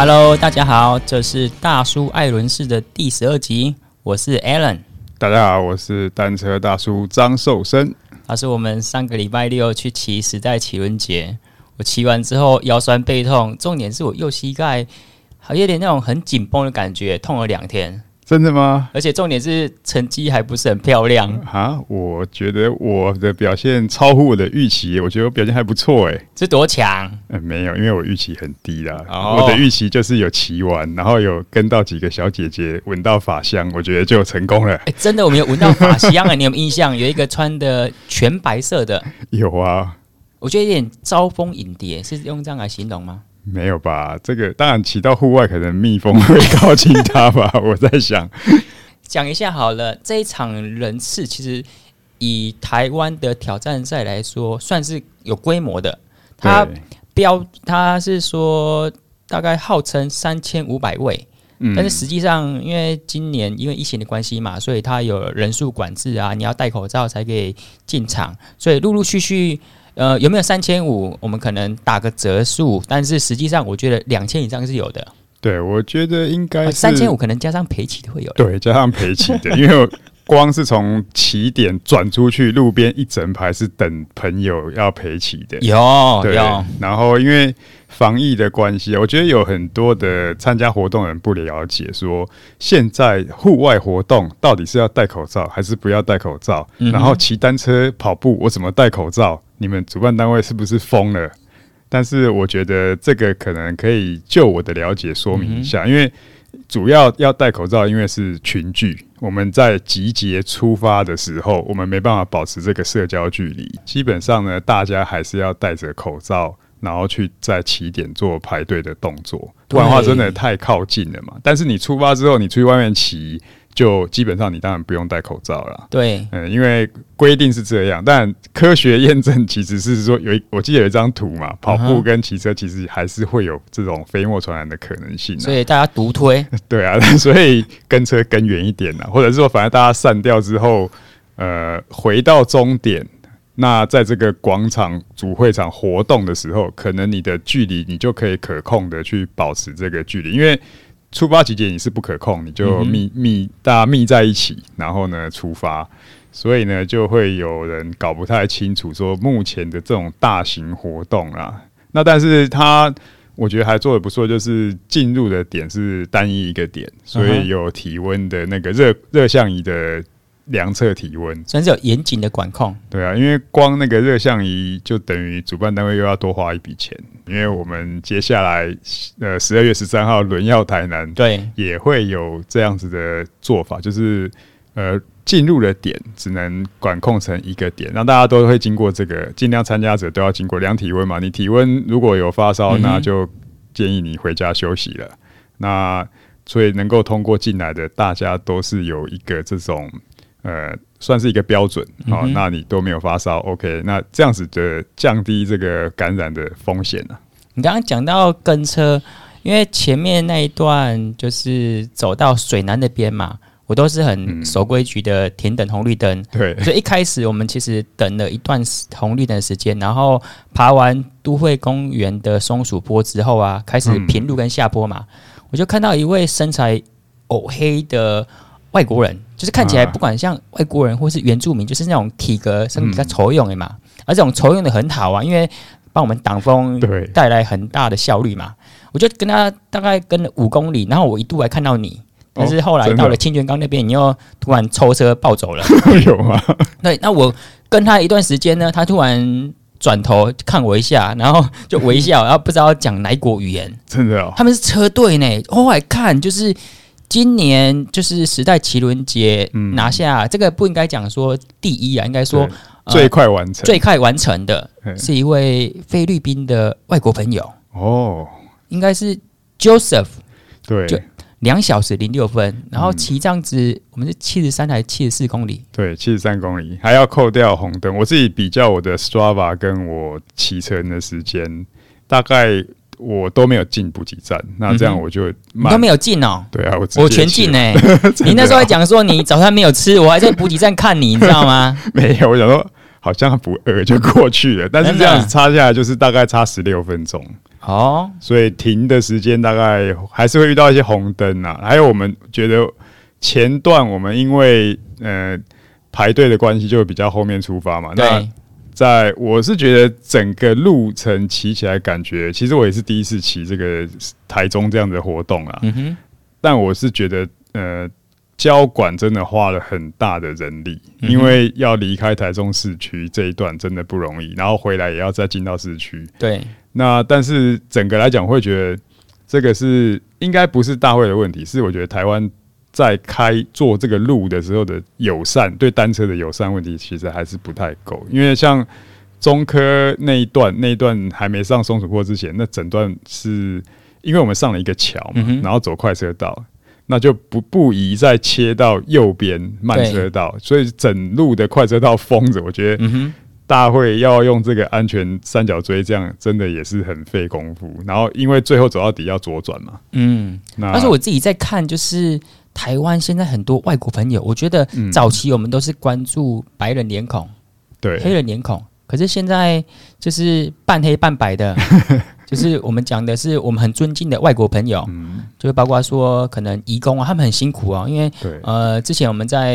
Hello，大家好，这是大叔艾伦式的第十二集，我是 Alan。大家好，我是单车大叔张寿生。他是我们上个礼拜六去骑时代骑轮节，我骑完之后腰酸背痛，重点是我右膝盖还有点那种很紧绷的感觉，痛了两天。真的吗？而且重点是成绩还不是很漂亮啊！我觉得我的表现超乎我的预期，我觉得我表现还不错哎。是多强？嗯，没有，因为我预期很低啦。Oh. 我的预期就是有骑完，然后有跟到几个小姐姐，闻到法香，我觉得就成功了。哎、欸，真的，我们有闻到法香啊！你有印象？有一个穿的全白色的，有啊。我觉得有点招蜂引蝶，是用这样来形容吗？没有吧？这个当然骑到户外，可能蜜蜂会靠近它吧。我在想，讲一下好了。这一场人次其实以台湾的挑战赛来说，算是有规模的。它标它是说大概号称三千五百位，嗯，但是实际上因为今年因为疫情的关系嘛，所以它有人数管制啊，你要戴口罩才可以进场，所以陆陆续续。呃，有没有三千五？我们可能打个折数，但是实际上我觉得两千以上是有的。对，我觉得应该三千五可能加上赔起的会有。对，加上赔起的，因为光是从起点转出去，路边一整排是等朋友要陪起的。有，对有。然后因为防疫的关系，我觉得有很多的参加活动的人不了解，说现在户外活动到底是要戴口罩还是不要戴口罩？嗯、然后骑单车、跑步，我怎么戴口罩？你们主办单位是不是疯了？但是我觉得这个可能可以就我的了解说明一下，嗯、因为主要要戴口罩，因为是群聚，我们在集结出发的时候，我们没办法保持这个社交距离。基本上呢，大家还是要戴着口罩，然后去在起点做排队的动作，不然的话真的太靠近了嘛。但是你出发之后，你出去外面骑。就基本上你当然不用戴口罩了，对，嗯，因为规定是这样，但科学验证其实是说有一，我记得有一张图嘛，跑步跟骑车其实还是会有这种飞沫传染的可能性，所以大家独推，对啊，所以跟车跟远一点啊，或者是说反正大家散掉之后，呃，回到终点，那在这个广场主会场活动的时候，可能你的距离你就可以可控的去保持这个距离，因为。出发集结你是不可控，你就密密大家密在一起，然后呢出发，所以呢就会有人搞不太清楚说目前的这种大型活动啊，那但是他我觉得还做的不错，就是进入的点是单一一个点，所以有体温的那个热热像仪的。量测体温，算是有严谨的管控。对啊，因为光那个热像仪就等于主办单位又要多花一笔钱。因为我们接下来呃十二月十三号轮要台南，对，也会有这样子的做法，就是呃进入的点只能管控成一个点，让大家都会经过这个，尽量参加者都要经过量体温嘛。你体温如果有发烧，那就建议你回家休息了。嗯、那所以能够通过进来的，大家都是有一个这种。呃，算是一个标准，好、嗯哦，那你都没有发烧，OK，那这样子的降低这个感染的风险呢、啊？你刚刚讲到跟车，因为前面那一段就是走到水南那边嘛，我都是很守规矩的停等红绿灯、嗯，对，所以一开始我们其实等了一段红绿灯的时间，然后爬完都会公园的松鼠坡之后啊，开始平路跟下坡嘛，嗯、我就看到一位身材黝黑的。外国人就是看起来不管像外国人或是原住民，就是那种体格身体比较粗勇的嘛，而这种粗勇的很好啊，因为帮我们挡风，对，带来很大的效率嘛。我就跟他大概跟了五公里，然后我一度还看到你，但是后来到了清泉岗那边，你又突然抽车暴走了，有吗？对，那我跟他一段时间呢，他突然转头看我一下，然后就微笑，然后不知道讲哪国语言，真的哦，他们是车队呢，后来看就是。今年就是时代奇轮节拿下、嗯、这个不应该讲说第一啊，应该说最快完成、呃、最快完成的是一位菲律宾的外国朋友哦，应该是 Joseph 对，就两小时零六分，然后骑这样子，我们是七十三还是七十四公里？对，七十三公里还要扣掉红灯。我自己比较我的 Strava 跟我骑车的时间大概。我都没有进补给站，那这样我就你都没有进哦。对啊，我我全进呢。你那时候还讲说你早餐没有吃，我还在补给站看你，你知道吗？没有，我想说好像不饿就过去了，但是这样子差下来就是大概差十六分钟。哦，所以停的时间大概还是会遇到一些红灯啊。还有我们觉得前段我们因为呃排队的关系，就比较后面出发嘛。对。那在我是觉得整个路程骑起来感觉，其实我也是第一次骑这个台中这样的活动啊。嗯哼。但我是觉得呃。交管真的花了很大的人力，因为要离开台中市区这一段真的不容易，然后回来也要再进到市区。对，那但是整个来讲，会觉得这个是应该不是大会的问题，是我觉得台湾在开做这个路的时候的友善，对单车的友善问题，其实还是不太够。因为像中科那一段，那一段还没上松鼠坡之前，那整段是因为我们上了一个桥嘛，然后走快车道。那就不不宜再切到右边慢车道，所以整路的快车道封着。我觉得大会要用这个安全三角锥，这样真的也是很费功夫。然后因为最后走到底要左转嘛，嗯，那但是我自己在看，就是台湾现在很多外国朋友，我觉得早期我们都是关注白人脸孔，对，黑人脸孔，可是现在就是半黑半白的。就是我们讲的是我们很尊敬的外国朋友，嗯，就是包括说可能移工啊，他们很辛苦啊，因为呃，之前我们在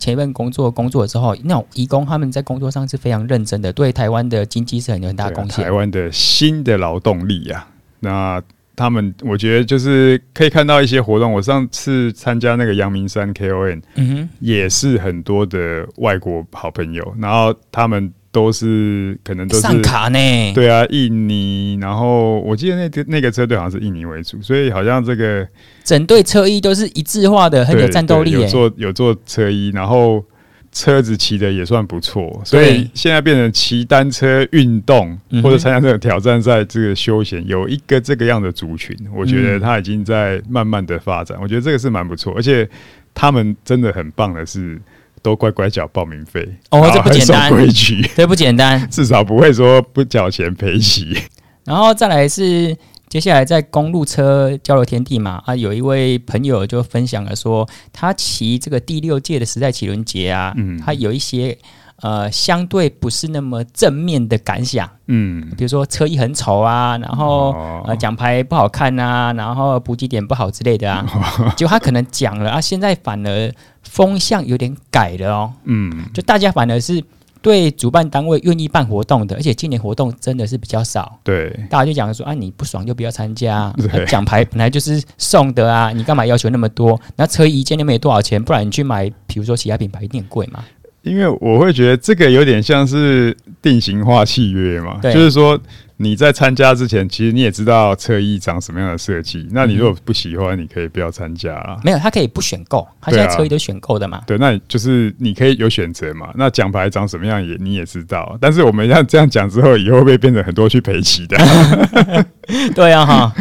前一份工作工作之后，那种移工他们在工作上是非常认真的，对台湾的经济是很有很大贡献。台湾的新的劳动力啊，那他们我觉得就是可以看到一些活动。我上次参加那个阳明山 KON，嗯哼，也是很多的外国好朋友，然后他们。都是可能都是上卡呢，对啊，印尼，然后我记得那个那个车队好像是印尼为主，所以好像这个整队车衣都是一致化的，很有战斗力。有做有做车衣，然后车子骑的也算不错，所以现在变成骑单车运动或者参加这个挑战赛，这个休闲有一个这个样的族群，我觉得他已经在慢慢的发展，我觉得这个是蛮不错，而且他们真的很棒的是。都乖乖缴报名费哦，这不简单，规矩，这不简单，至少不会说不缴钱赔骑。然后再来是接下来在公路车交流天地嘛啊，有一位朋友就分享了说，他骑这个第六届的时代骑轮节啊，嗯，他有一些。呃，相对不是那么正面的感想，嗯，比如说车衣很丑啊，然后、哦、呃奖牌不好看啊，然后补给点不好之类的啊，就、哦、他可能讲了啊，现在反而风向有点改了哦，嗯，就大家反而是对主办单位愿意办活动的，而且今年活动真的是比较少，对，大家就讲说啊，你不爽就不要参加，奖牌本来就是送的啊，你干嘛要求那么多？那车衣一件又没多少钱，不然你去买，比如说其他品牌一定很贵嘛。因为我会觉得这个有点像是定型化契约嘛，就是说你在参加之前，其实你也知道车衣长什么样的设计。那你如果不喜欢，你可以不要参加啊。没有，他可以不选购，他现在车衣都选购的嘛。对，那就是你可以有选择嘛。那奖牌长什么样也你也知道。但是我们要这样讲之后，以后会变成很多去赔骑的？对啊，哈。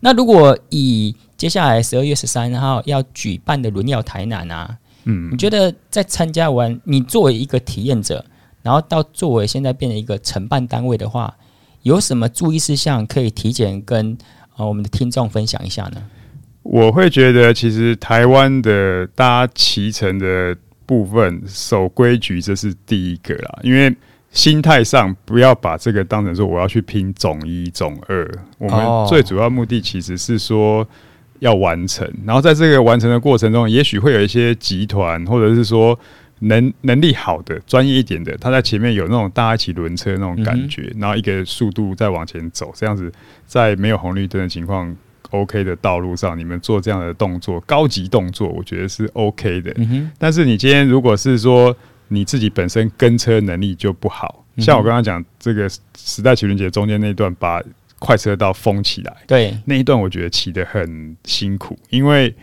那如果以接下来十二月十三号要举办的轮耀台南啊。嗯，你觉得在参加完，你作为一个体验者，然后到作为现在变成一个承办单位的话，有什么注意事项可以提前跟呃我们的听众分享一下呢？我会觉得，其实台湾的大家骑乘的部分守规矩，这是第一个啦。因为心态上不要把这个当成说我要去拼总一、总二，我们最主要目的其实是说。要完成，然后在这个完成的过程中，也许会有一些集团，或者是说能能力好的、专业一点的，他在前面有那种大家一起轮车那种感觉，嗯、然后一个速度再往前走，这样子在没有红绿灯的情况 OK 的道路上，你们做这样的动作，高级动作，我觉得是 OK 的。嗯、但是你今天如果是说你自己本身跟车能力就不好，像我刚刚讲这个时代情人节中间那段把。快车道封起来，对那一段我觉得骑得很辛苦，因为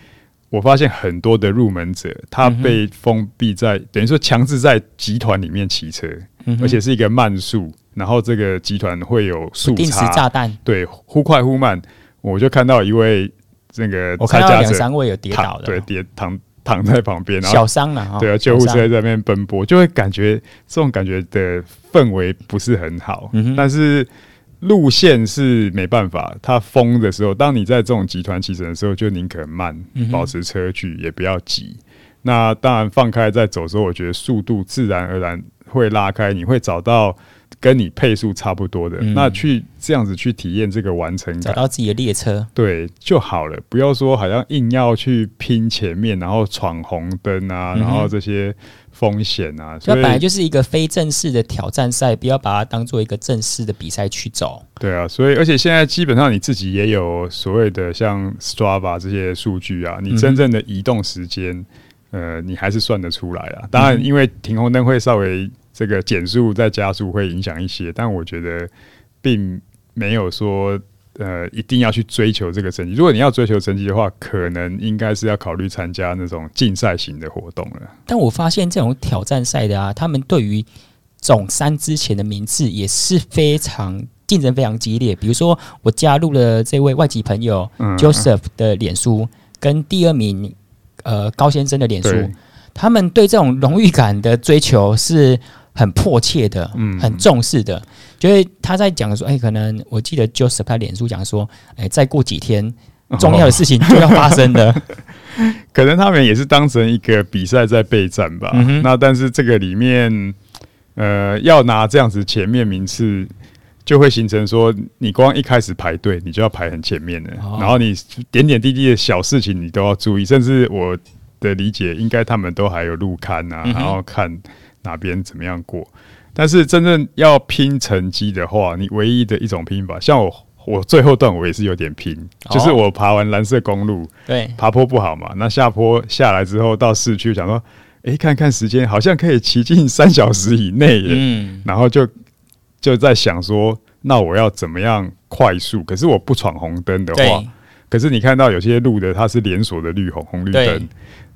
我发现很多的入门者他被封闭在，嗯、等于说强制在集团里面骑车，嗯、而且是一个慢速，然后这个集团会有速定时炸弹，对，忽快忽慢。我就看到一位那个我看到两三位有跌倒的，对，跌躺躺在旁边，小伤了，对啊，救护车在那边奔波，就会感觉这种感觉的氛围不是很好，嗯、但是。路线是没办法，它封的时候，当你在这种集团骑乘的时候，就宁可慢，保持车距，也不要急。嗯、那当然放开再走的时候，我觉得速度自然而然会拉开，你会找到跟你配速差不多的，嗯、那去这样子去体验这个完成感，找到自己的列车，对就好了。不要说好像硬要去拼前面，然后闯红灯啊，嗯、然后这些风险啊，所以本来就是一个非正式的挑战赛，不要把它当做一个正式的比赛去走。对啊，所以而且现在基本上你自己也有所谓的像 Strava 这些数据啊，你真正的移动时间，嗯、呃，你还是算得出来啊。当然，因为停红灯会稍微。这个减速再加速会影响一些，但我觉得并没有说呃一定要去追求这个成绩。如果你要追求成绩的话，可能应该是要考虑参加那种竞赛型的活动了。但我发现这种挑战赛的啊，他们对于总三之前的名次也是非常竞争非常激烈。比如说，我加入了这位外籍朋友 Joseph 的脸书，嗯、跟第二名呃高先生的脸书，他们对这种荣誉感的追求是。很迫切的，嗯，很重视的，就是他在讲说，哎、欸，可能我记得 Joseph 他脸书讲说，哎、欸，再过几天，重要的事情就要发生了，哦、可能他们也是当成一个比赛在备战吧。嗯、那但是这个里面，呃，要拿这样子前面名次，就会形成说，你光一开始排队，你就要排很前面的，哦、然后你点点滴滴的小事情你都要注意，甚至我的理解，应该他们都还有录看啊，嗯、然后看。哪边怎么样过？但是真正要拼成绩的话，你唯一的一种拼法，像我，我最后段我也是有点拼，哦、就是我爬完蓝色公路，对，爬坡不好嘛，那下坡下来之后到市区，想说，哎、欸，看看时间，好像可以骑进三小时以内耶，嗯，然后就就在想说，那我要怎么样快速？可是我不闯红灯的话，可是你看到有些路的它是连锁的绿红红绿灯。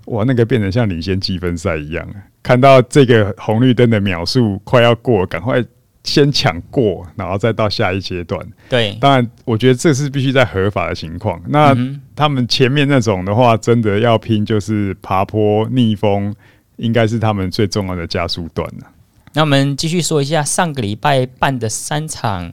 哇，那个变成像领先积分赛一样，看到这个红绿灯的秒数快要过，赶快先抢过，然后再到下一阶段。对，当然，我觉得这是必须在合法的情况。那他们前面那种的话，真的要拼，就是爬坡逆风，应该是他们最重要的加速段了。那我们继续说一下上个礼拜办的三场。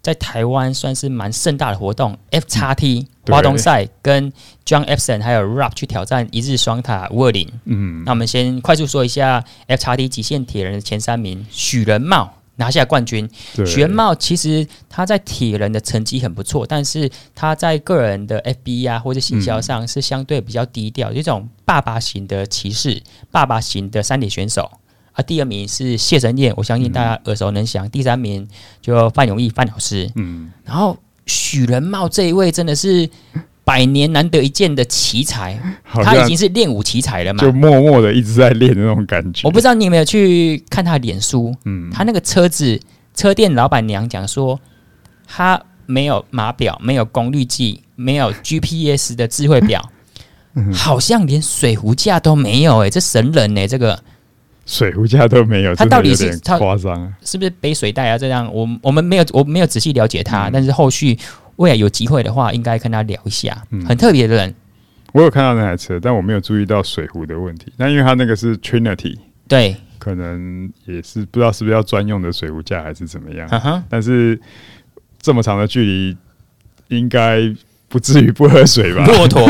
在台湾算是蛮盛大的活动，F 叉 T 花东赛跟 John Epson 还有 Rap 去挑战一日双塔五二零。嗯，那我们先快速说一下 F 叉 T 极限铁人的前三名，许仁茂拿下冠军。许仁茂其实他在铁人的成绩很不错，但是他在个人的 FB 啊或者行销上是相对比较低调，这种爸爸型的骑士，爸爸型的山铁选手。啊，第二名是谢神燕，我相信大家耳熟能详。嗯、第三名就范永义范老师，嗯，然后许仁茂这一位真的是百年难得一见的奇才，他已经是练武奇才了嘛，就默默的一直在练的那种感觉。我不知道你有没有去看他的脸书，嗯，他那个车子车店老板娘讲说，他没有码表，没有功率计，没有 GPS 的智慧表，嗯、好像连水壶架都没有、欸，哎，这神人呢、欸，这个。水壶架都没有，他到底是夸张？是不是背水袋啊？这样，我我们没有，我没有仔细了解他，嗯、但是后续未来有机会的话，应该跟他聊一下。嗯、很特别的人，我有看到那台车，但我没有注意到水壶的问题。那因为他那个是 Trinity，对，可能也是不知道是不是要专用的水壶架还是怎么样。但是这么长的距离，应该。不至于不喝水吧？骆驼，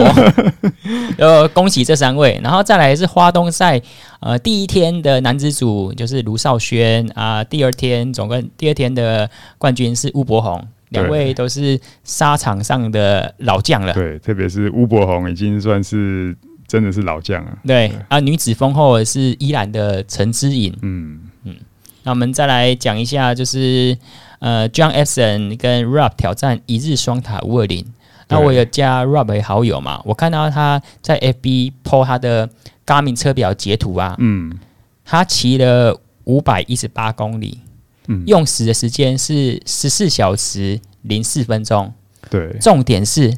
呃，恭喜这三位，然后再来是花东赛，呃，第一天的男子组就是卢少轩啊，第二天总共第二天的冠军是巫伯宏，两位都是沙场上的老将了。对，特别是巫伯宏已经算是真的是老将了。对，对啊，女子封后是依然的陈之颖。嗯嗯，那我们再来讲一下，就是呃，John Epson 跟 Rob 挑战一日双塔五二零。那我有加 Rob 为好友嘛？我看到他在 FB po 他的 Garmin 车表截图啊，嗯，他骑了五百一十八公里，嗯，用时的时间是十四小时零四分钟，对，重点是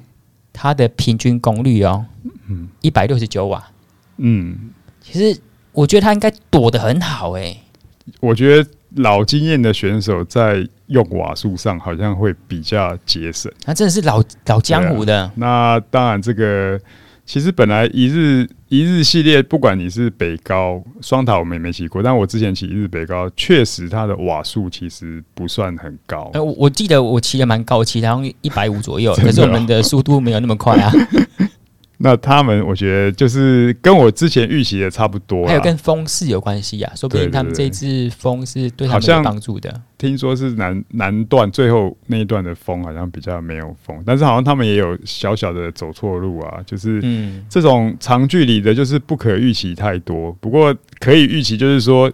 他的平均功率哦，嗯，一百六十九瓦，嗯，其实我觉得他应该躲得很好哎、欸，我觉得。老经验的选手在用瓦数上好像会比较节省，他真的是老老江湖的。啊、那当然，这个其实本来一日一日系列，不管你是北高双塔，我们也没骑过。但我之前骑一日北高，确实它的瓦数其实不算很高。呃，我记得我骑的蛮高，骑好像一百五左右，可是我们的速度没有那么快啊。那他们我觉得就是跟我之前预期的差不多，还有跟风势有关系呀，说不定他们这支风是对他们有帮助的。听说是南南段最后那一段的风好像比较没有风，但是好像他们也有小小的走错路啊，就是嗯，这种长距离的，就是不可预期太多。不过可以预期，就是说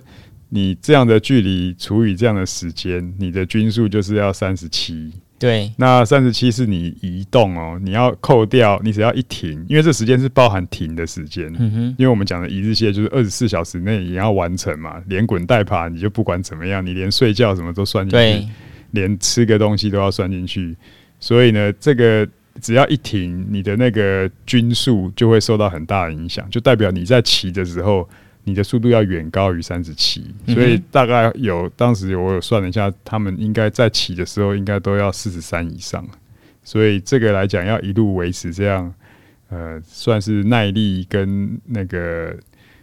你这样的距离除以这样的时间，你的均速就是要三十七。对，那三十七是你移动哦，你要扣掉，你只要一停，因为这时间是包含停的时间。嗯哼，因为我们讲的一日线就是二十四小时内也要完成嘛，连滚带爬，你就不管怎么样，你连睡觉什么都算进去，连吃个东西都要算进去。所以呢，这个只要一停，你的那个均速就会受到很大的影响，就代表你在骑的时候。你的速度要远高于三十七，所以大概有当时我有算了一下，他们应该在骑的时候应该都要四十三以上，所以这个来讲要一路维持这样，呃，算是耐力跟那个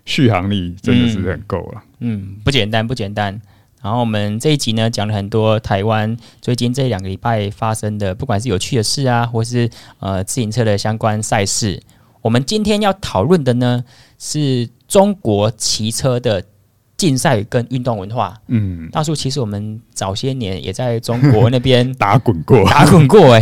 续航力真的是很够了。嗯，不简单，不简单。然后我们这一集呢讲了很多台湾最近这两个礼拜发生的，不管是有趣的事啊，或是呃自行车的相关赛事。我们今天要讨论的呢是。中国骑车的竞赛跟运动文化，嗯，大叔，其实我们早些年也在中国那边 打滚过，打滚过。哎，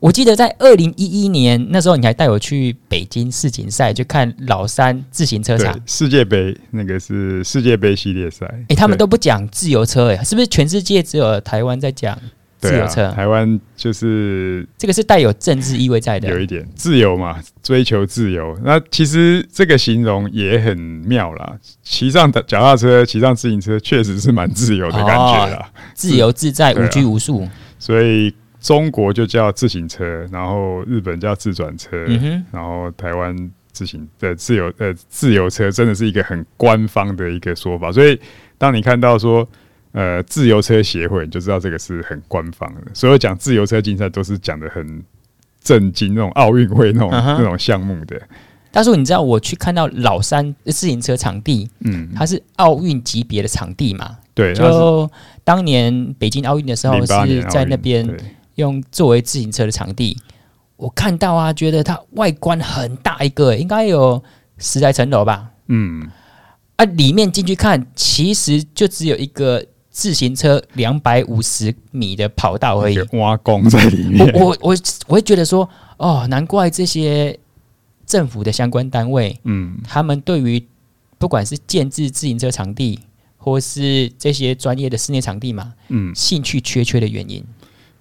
我记得在二零一一年那时候，你还带我去北京世锦赛，去看老三自行车场世界杯，那个是世界杯系列赛。哎、欸，他们都不讲自由车，哎，是不是全世界只有台湾在讲？自由车，啊、台湾就是这个是带有政治意味在的，有一点自由嘛，追求自由。那其实这个形容也很妙啦，骑上脚踏车，骑上自行车，确实是蛮自由的感觉啦，哦、自由自在，无拘无束。所以中国就叫自行车，然后日本叫自转车，嗯、哼然后台湾自行的自由呃自由车，真的是一个很官方的一个说法。所以当你看到说。呃，自由车协会你就知道这个是很官方的。所有讲自由车竞赛都是讲的很震惊，那种奥运会那种、uh huh. 那种项目的。但是你知道我去看到老山自行车场地，嗯，它是奥运级别的场地嘛？对，就当年北京奥运的时候是在那边用作为自行车的场地。我看到啊，觉得它外观很大一个，应该有十来层楼吧？嗯，啊，里面进去看，其实就只有一个。自行车两百五十米的跑道而已，挖工在里面。我我我我会觉得说，哦，难怪这些政府的相关单位，嗯，他们对于不管是建制自行车场地，或是这些专业的室内场地嘛，嗯，兴趣缺缺的原因。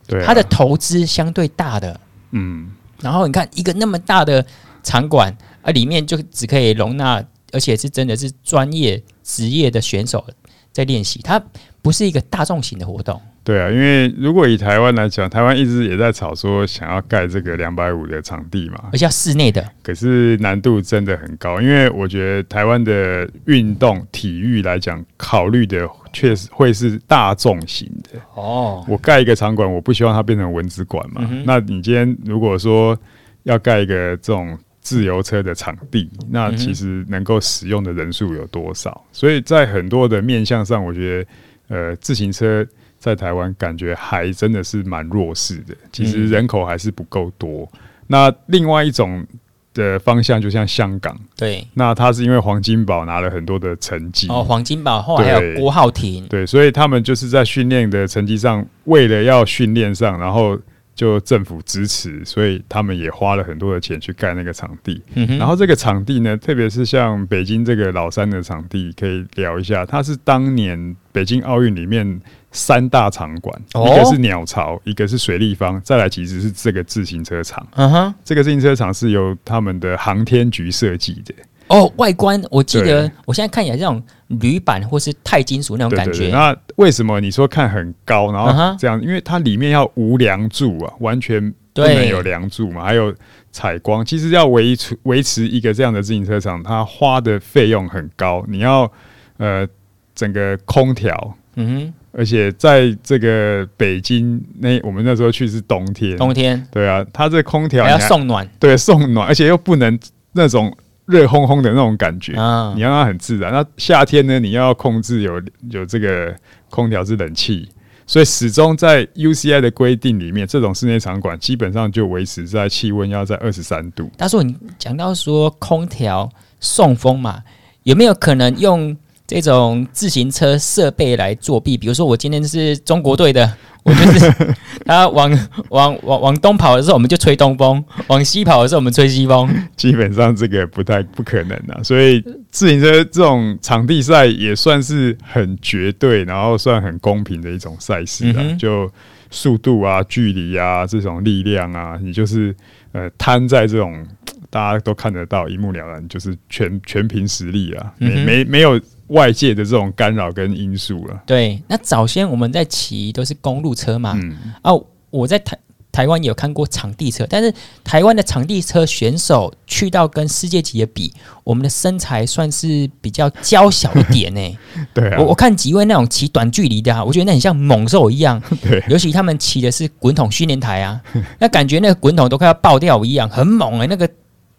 对，它的投资相对大的，嗯，然后你看一个那么大的场馆，啊，里面就只可以容纳，而且是真的是专业职业的选手在练习，它。不是一个大众型的活动，对啊，因为如果以台湾来讲，台湾一直也在吵说想要盖这个两百五的场地嘛，而且要室内的，可是难度真的很高，因为我觉得台湾的运动体育来讲，考虑的确实会是大众型的哦。我盖一个场馆，我不希望它变成蚊子馆嘛。嗯、那你今天如果说要盖一个这种自由车的场地，那其实能够使用的人数有多少？所以在很多的面向上，我觉得。呃，自行车在台湾感觉还真的是蛮弱势的，其实人口还是不够多。嗯、那另外一种的方向，就像香港，对，那他是因为黄金宝拿了很多的成绩哦，黄金宝后来还有郭浩庭，对，所以他们就是在训练的成绩上，为了要训练上，然后。就政府支持，所以他们也花了很多的钱去盖那个场地。嗯、然后这个场地呢，特别是像北京这个老三的场地，可以聊一下。它是当年北京奥运里面三大场馆，哦、一个是鸟巢，一个是水立方，再来其实是这个自行车场。嗯哼，这个自行车场是由他们的航天局设计的。哦，外观我记得，我现在看起来这种铝板或是钛金属那种感觉。那为什么你说看很高，然后这样？Uh. 因为它里面要无梁柱啊，完全不能有梁柱嘛，还有采光。其实要维持维持一个这样的自行车厂，它花的费用很高。你要呃整个空调，嗯哼，而且在这个北京那我们那时候去是冬天，冬天对啊，它这空调还要送暖，对，送暖，而且又不能那种。热烘烘的那种感觉，啊、你让它很自然。那夏天呢，你要控制有有这个空调是冷气，所以始终在 UCI 的规定里面，这种室内场馆基本上就维持在气温要在二十三度。大叔，你讲到说空调送风嘛，有没有可能用这种自行车设备来作弊？比如说，我今天是中国队的。我就是 他往往往往东跑的时候，我们就吹东风；往西跑的时候，我们吹西风。基本上这个不太不可能的，所以自行车这种场地赛也算是很绝对，然后算很公平的一种赛事啊。嗯、就速度啊、距离啊、这种力量啊，你就是呃摊在这种大家都看得到、一目了然，就是全全凭实力啊，没、嗯、没没有。外界的这种干扰跟因素了。对，那早先我们在骑都是公路车嘛。嗯。哦、啊，我在台台湾有看过场地车，但是台湾的场地车选手去到跟世界级的比，我们的身材算是比较娇小一点呢、欸。对啊。我我看几位那种骑短距离的，啊，我觉得那很像猛兽一样。对。尤其他们骑的是滚筒训练台啊，那感觉那个滚筒都快要爆掉一样，很猛哎、欸，那个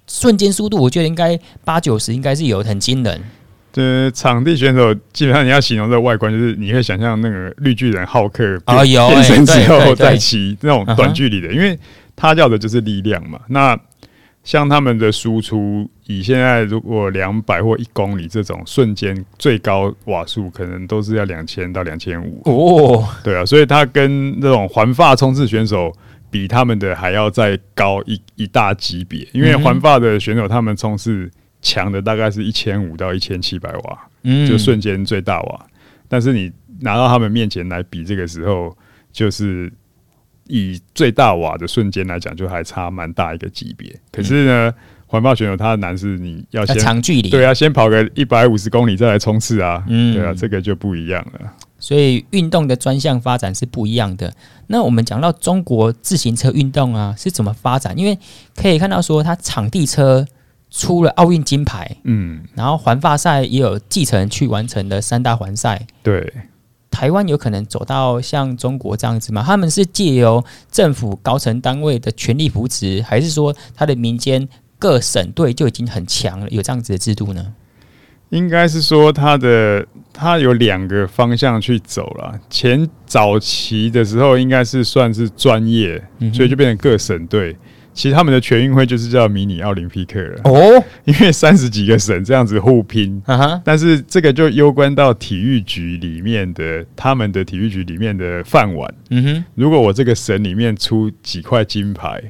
瞬间速度，我觉得应该八九十应该是有很惊人。这场地选手基本上你要形容这个外观，就是你可以想象那个绿巨人浩克变身之后再骑那种短距离的，因为他要的就是力量嘛。那像他们的输出，以现在如果两百或一公里这种瞬间最高瓦数，可能都是要两千到两千五哦。对啊，所以他跟那种环发冲刺选手比，他们的还要再高一一大级别，因为环法的选手他们冲刺。强的大概是一千五到一千七百瓦，嗯，就瞬间最大瓦。但是你拿到他们面前来比，这个时候就是以最大瓦的瞬间来讲，就还差蛮大一个级别。可是呢，环保选手他的难是你要先长距离，对啊，先跑个一百五十公里再来冲刺啊，嗯，对啊，这个就不一样了。所以运动的专项发展是不一样的。那我们讲到中国自行车运动啊，是怎么发展？因为可以看到说，它场地车。出了奥运金牌，嗯，然后环法赛也有继承去完成的三大环赛。对，台湾有可能走到像中国这样子吗？他们是借由政府高层单位的全力扶持，还是说他的民间各省队就已经很强了，有这样子的制度呢？应该是说他的他有两个方向去走了。前早期的时候，应该是算是专业，嗯，所以就变成各省队。其实他们的全运会就是叫迷你奥林匹克了哦，因为三十几个省这样子互拼，但是这个就攸关到体育局里面的他们的体育局里面的饭碗。嗯哼，如果我这个省里面出几块金牌，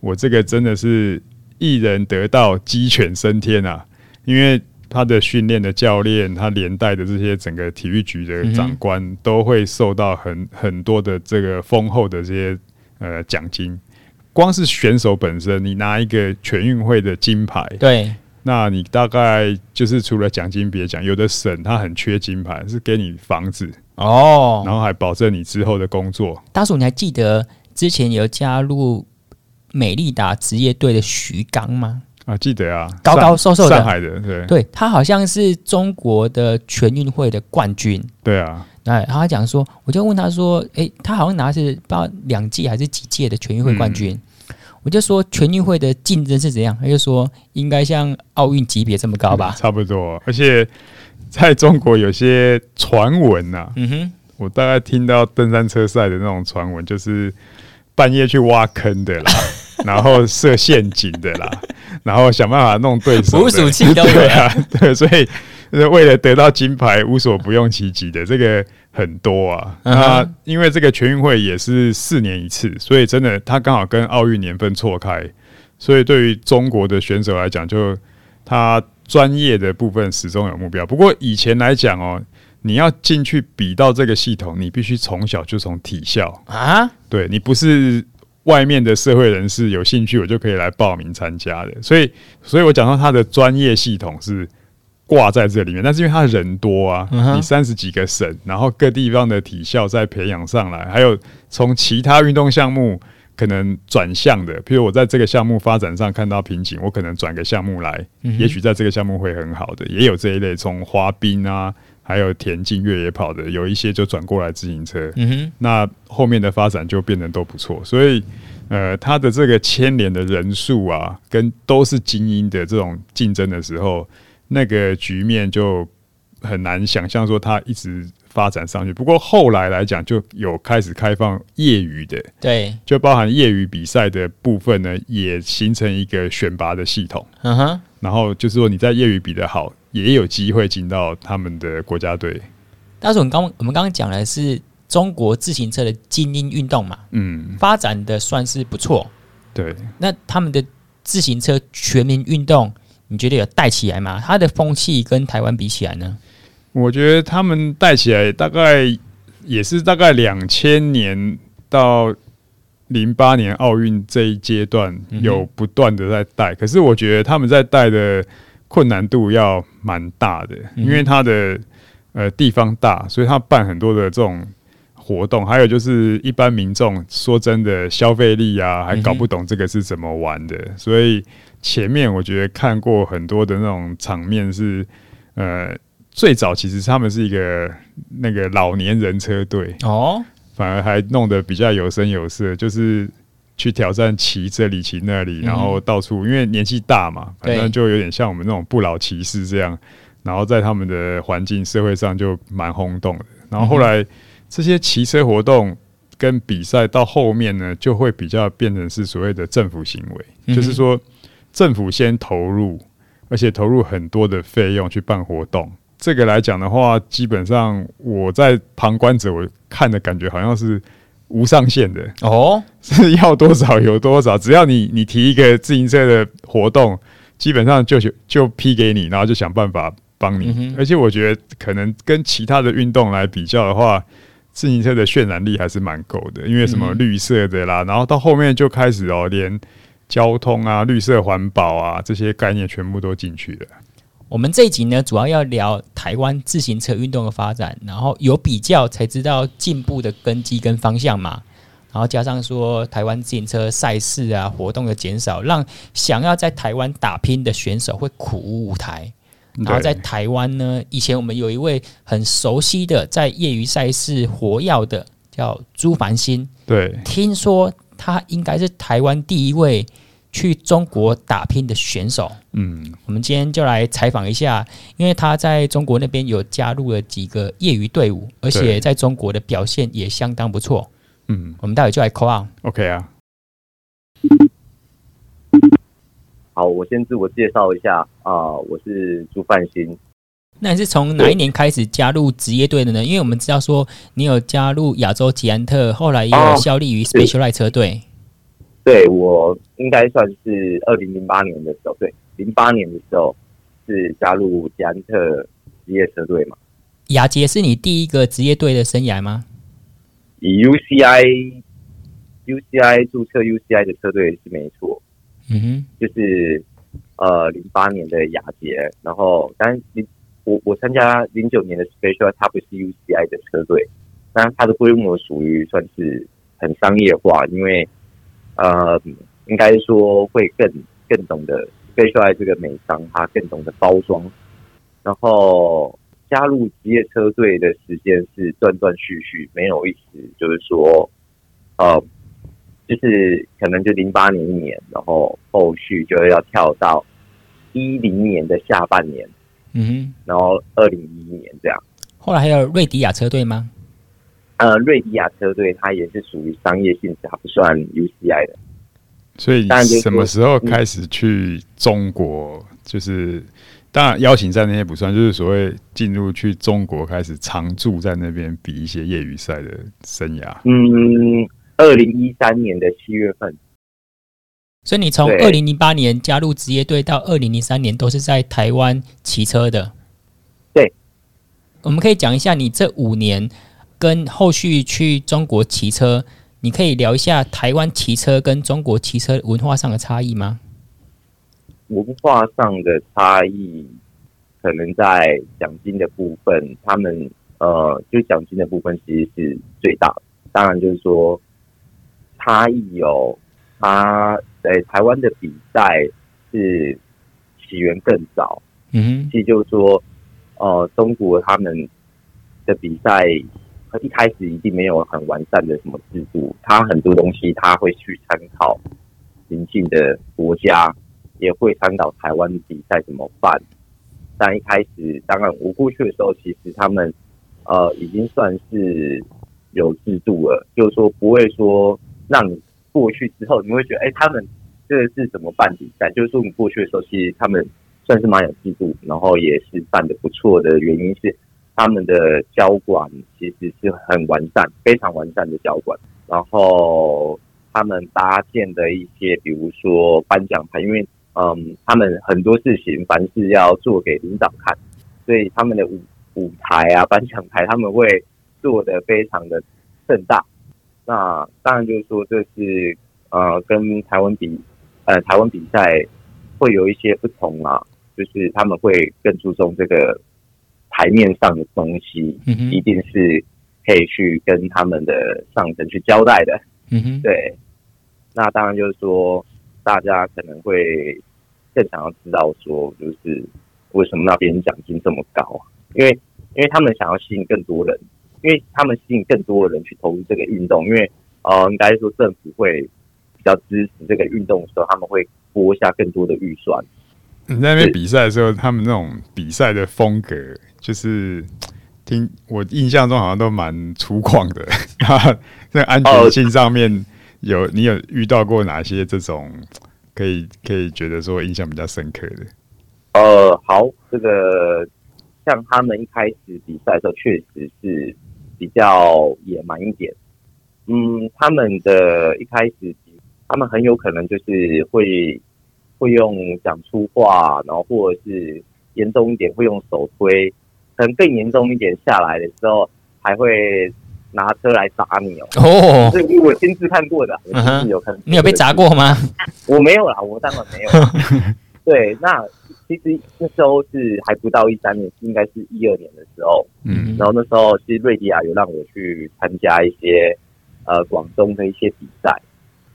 我这个真的是一人得道鸡犬升天啊！因为他的训练的教练，他连带的这些整个体育局的长官都会受到很很多的这个丰厚的这些呃奖金。光是选手本身，你拿一个全运会的金牌，对，那你大概就是除了奖金别讲，有的省他很缺金牌，是给你房子哦，然后还保证你之后的工作。大叔，你还记得之前有加入美利达职业队的徐刚吗？啊，记得啊，高高瘦瘦的，上海的，对，对他好像是中国的全运会的冠军，对啊。哎，他讲说，我就问他说，哎、欸，他好像拿是不知道两届还是几届的全运会冠军。嗯。我就说全运会的竞争是怎样？他就说应该像奥运级别这么高吧？差不多。而且在中国有些传闻呐，嗯哼，我大概听到登山车赛的那种传闻，就是半夜去挖坑的啦，然后设陷阱的啦，然后想办法弄对手，捕鼠器都有对啊，对，所以。为了得到金牌，无所不用其极的这个很多啊。那、uh -huh. 因为这个全运会也是四年一次，所以真的他刚好跟奥运年份错开，所以对于中国的选手来讲，就他专业的部分始终有目标。不过以前来讲哦，你要进去比到这个系统，你必须从小就从体校啊，uh. 对你不是外面的社会人士有兴趣，我就可以来报名参加的。所以，所以我讲到他的专业系统是。挂在这里面，但是因为他人多啊，嗯、你三十几个省，然后各地方的体校再培养上来，还有从其他运动项目可能转向的，譬如我在这个项目发展上看到瓶颈，我可能转个项目来，嗯、也许在这个项目会很好的，也有这一类从滑冰啊，还有田径、越野跑的，有一些就转过来自行车，嗯，那后面的发展就变得都不错，所以呃，他的这个牵连的人数啊，跟都是精英的这种竞争的时候。那个局面就很难想象，说它一直发展上去。不过后来来讲，就有开始开放业余的，对，就包含业余比赛的部分呢，也形成一个选拔的系统。嗯哼，然后就是说你在业余比得好，也有机会进到他们的国家队。但是我们刚我们刚刚讲的是中国自行车的精英运动嘛，嗯，发展的算是不错。对，那他们的自行车全民运动，你觉得有带起来吗？它的风气跟台湾比起来呢？我觉得他们带起来大概也是大概两千年到零八年奥运这一阶段有不断的在带，可是我觉得他们在带的困难度要蛮大的，因为他的呃地方大，所以他办很多的这种活动，还有就是一般民众说真的消费力啊，还搞不懂这个是怎么玩的，所以前面我觉得看过很多的那种场面是呃。最早其实他们是一个那个老年人车队。哦，反而还弄得比较有声有色，就是去挑战骑这里骑那里，然后到处因为年纪大嘛，反正就有点像我们那种不老骑士这样，然后在他们的环境社会上就蛮轰动的。然后后来这些骑车活动跟比赛到后面呢，就会比较变成是所谓的政府行为，就是说政府先投入，而且投入很多的费用去办活动。这个来讲的话，基本上我在旁观者，我看的感觉好像是无上限的。哦，是要多少有多少，只要你你提一个自行车的活动，基本上就就批给你，然后就想办法帮你。嗯、而且我觉得可能跟其他的运动来比较的话，自行车的渲染力还是蛮够的，因为什么绿色的啦，然后到后面就开始哦，连交通啊、绿色环保啊这些概念全部都进去了。我们这一集呢，主要要聊台湾自行车运动的发展，然后有比较才知道进步的根基跟方向嘛。然后加上说台湾自行车赛事啊活动的减少，让想要在台湾打拼的选手会苦无舞台。然后在台湾呢，以前我们有一位很熟悉的在业余赛事活跃的叫朱凡新，对，听说他应该是台湾第一位。去中国打拼的选手，嗯，我们今天就来采访一下，因为他在中国那边有加入了几个业余队伍，而且在中国的表现也相当不错，嗯，我们待会就来 call out，OK 啊。好，我先自我介绍一下啊、呃，我是朱范新。那你是从哪一年开始加入职业队的呢？因为我们知道说你有加入亚洲捷安特，后来也有效力于 Specialized 车队。对，我应该算是二零零八年的时候，对，零八年的时候是加入捷安特职业车队嘛。雅杰是你第一个职业队的生涯吗？以 UCI UCI 注册 UCI 的车队是没错，嗯哼，就是呃零八年的雅捷，然后但零我我参加零九年的 Special，它不是 UCI 的车队，但它的规模属于算是很商业化，因为。呃，应该说会更更懂得飞出来这个美商，他更懂得包装。然后加入职业车队的时间是断断续续，没有一直就是说，呃，就是可能就零八年一年，然后后续就要跳到一零年的下半年，嗯哼，然后二零一一年这样。后来还有瑞迪亚车队吗？呃，瑞迪亚车队它也是属于商业性质，它不算 UCI 的。所以什么时候开始去中国？就是当然邀请赛那些不算，就是所谓进入去中国开始常驻在那边比一些业余赛的生涯。嗯，二零一三年的七月份。所以你从二零零八年加入职业队到二零零三年都是在台湾骑车的。对，我们可以讲一下你这五年。跟后续去中国骑车，你可以聊一下台湾骑车跟中国骑车文化上的差异吗？文化上的差异，可能在奖金的部分，他们呃，就奖金的部分其实是最大的。当然，就是说差异有，他在台湾的比赛是起源更早，嗯哼，其实就是说，呃，中国他们的比赛。他一开始一定没有很完善的什么制度，他很多东西他会去参考邻近的国家，也会参考台湾比赛怎么办。但一开始，当然我过去的时候，其实他们呃，已经算是有制度了，就是说不会说让你过去之后，你会觉得，哎、他们这个是怎么办比赛？就是说你过去的时候，其实他们算是蛮有制度，然后也是办得不错的。原因是他们的交管其实是很完善，非常完善的交管，然后他们搭建的一些，比如说颁奖台，因为嗯，他们很多事情凡事要做给领导看，所以他们的舞舞台啊、颁奖台，他们会做得非常的盛大。那当然就是说，这是呃，跟台湾比，呃，台湾比赛会有一些不同啊，就是他们会更注重这个台面上的东西，嗯、一定是可以去跟他们的上层去交代的。嗯哼，对。那当然就是说，大家可能会。更想要知道说，就是为什么那边奖金这么高啊？因为，因为他们想要吸引更多人，因为他们吸引更多的人去投入这个运动。因为，呃，应该说政府会比较支持这个运动的时候，他们会拨下更多的预算。你在那边比赛的时候，他们那种比赛的风格，就是听我印象中好像都蛮粗犷的。在安全性上面有，有你有遇到过哪些这种？可以可以觉得说印象比较深刻的，呃，好，这个像他们一开始比赛的时候，确实是比较野蛮一点。嗯，他们的一开始，他们很有可能就是会会用讲粗话，然后或者是严重一点会用手推，可能更严重一点下来的时候还会。拿车来砸你哦！哦，这是我亲自看过的，我亲自有看。你有被砸过吗？我没有啦，我当然没有。对，那其实那时候是还不到一三年，应该是一二年的时候。嗯，然后那时候其实瑞迪亚有让我去参加一些呃广东的一些比赛，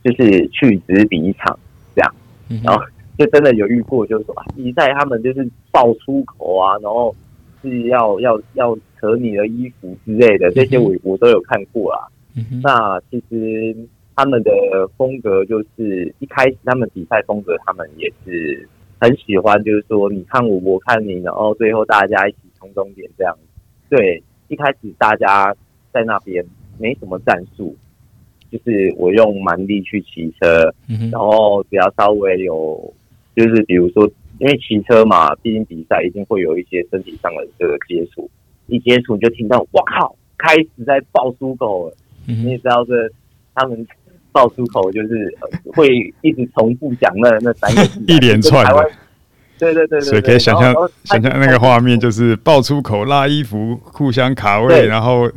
就是去只比一场这样。然后就真的有遇过，就是说比赛他们就是爆粗口啊，然后是要要要。扯你的衣服之类的，这些我我都有看过啦。嗯、那其实他们的风格就是一开始他们比赛风格，他们也是很喜欢，就是说你看我，我看你，然后最后大家一起冲终点这样。对，一开始大家在那边没什么战术，就是我用蛮力去骑车，嗯、然后只要稍微有，就是比如说因为骑车嘛，毕竟比赛一定会有一些身体上的这个接触。一接触就听到，哇靠！开始在爆粗口了。嗯、你也知道，这他们爆粗口就是会一直重复讲那那三个字，一连串的。对对对对，所以可以想象想象那个画面，就是爆粗口、拉衣服、互相卡位，然后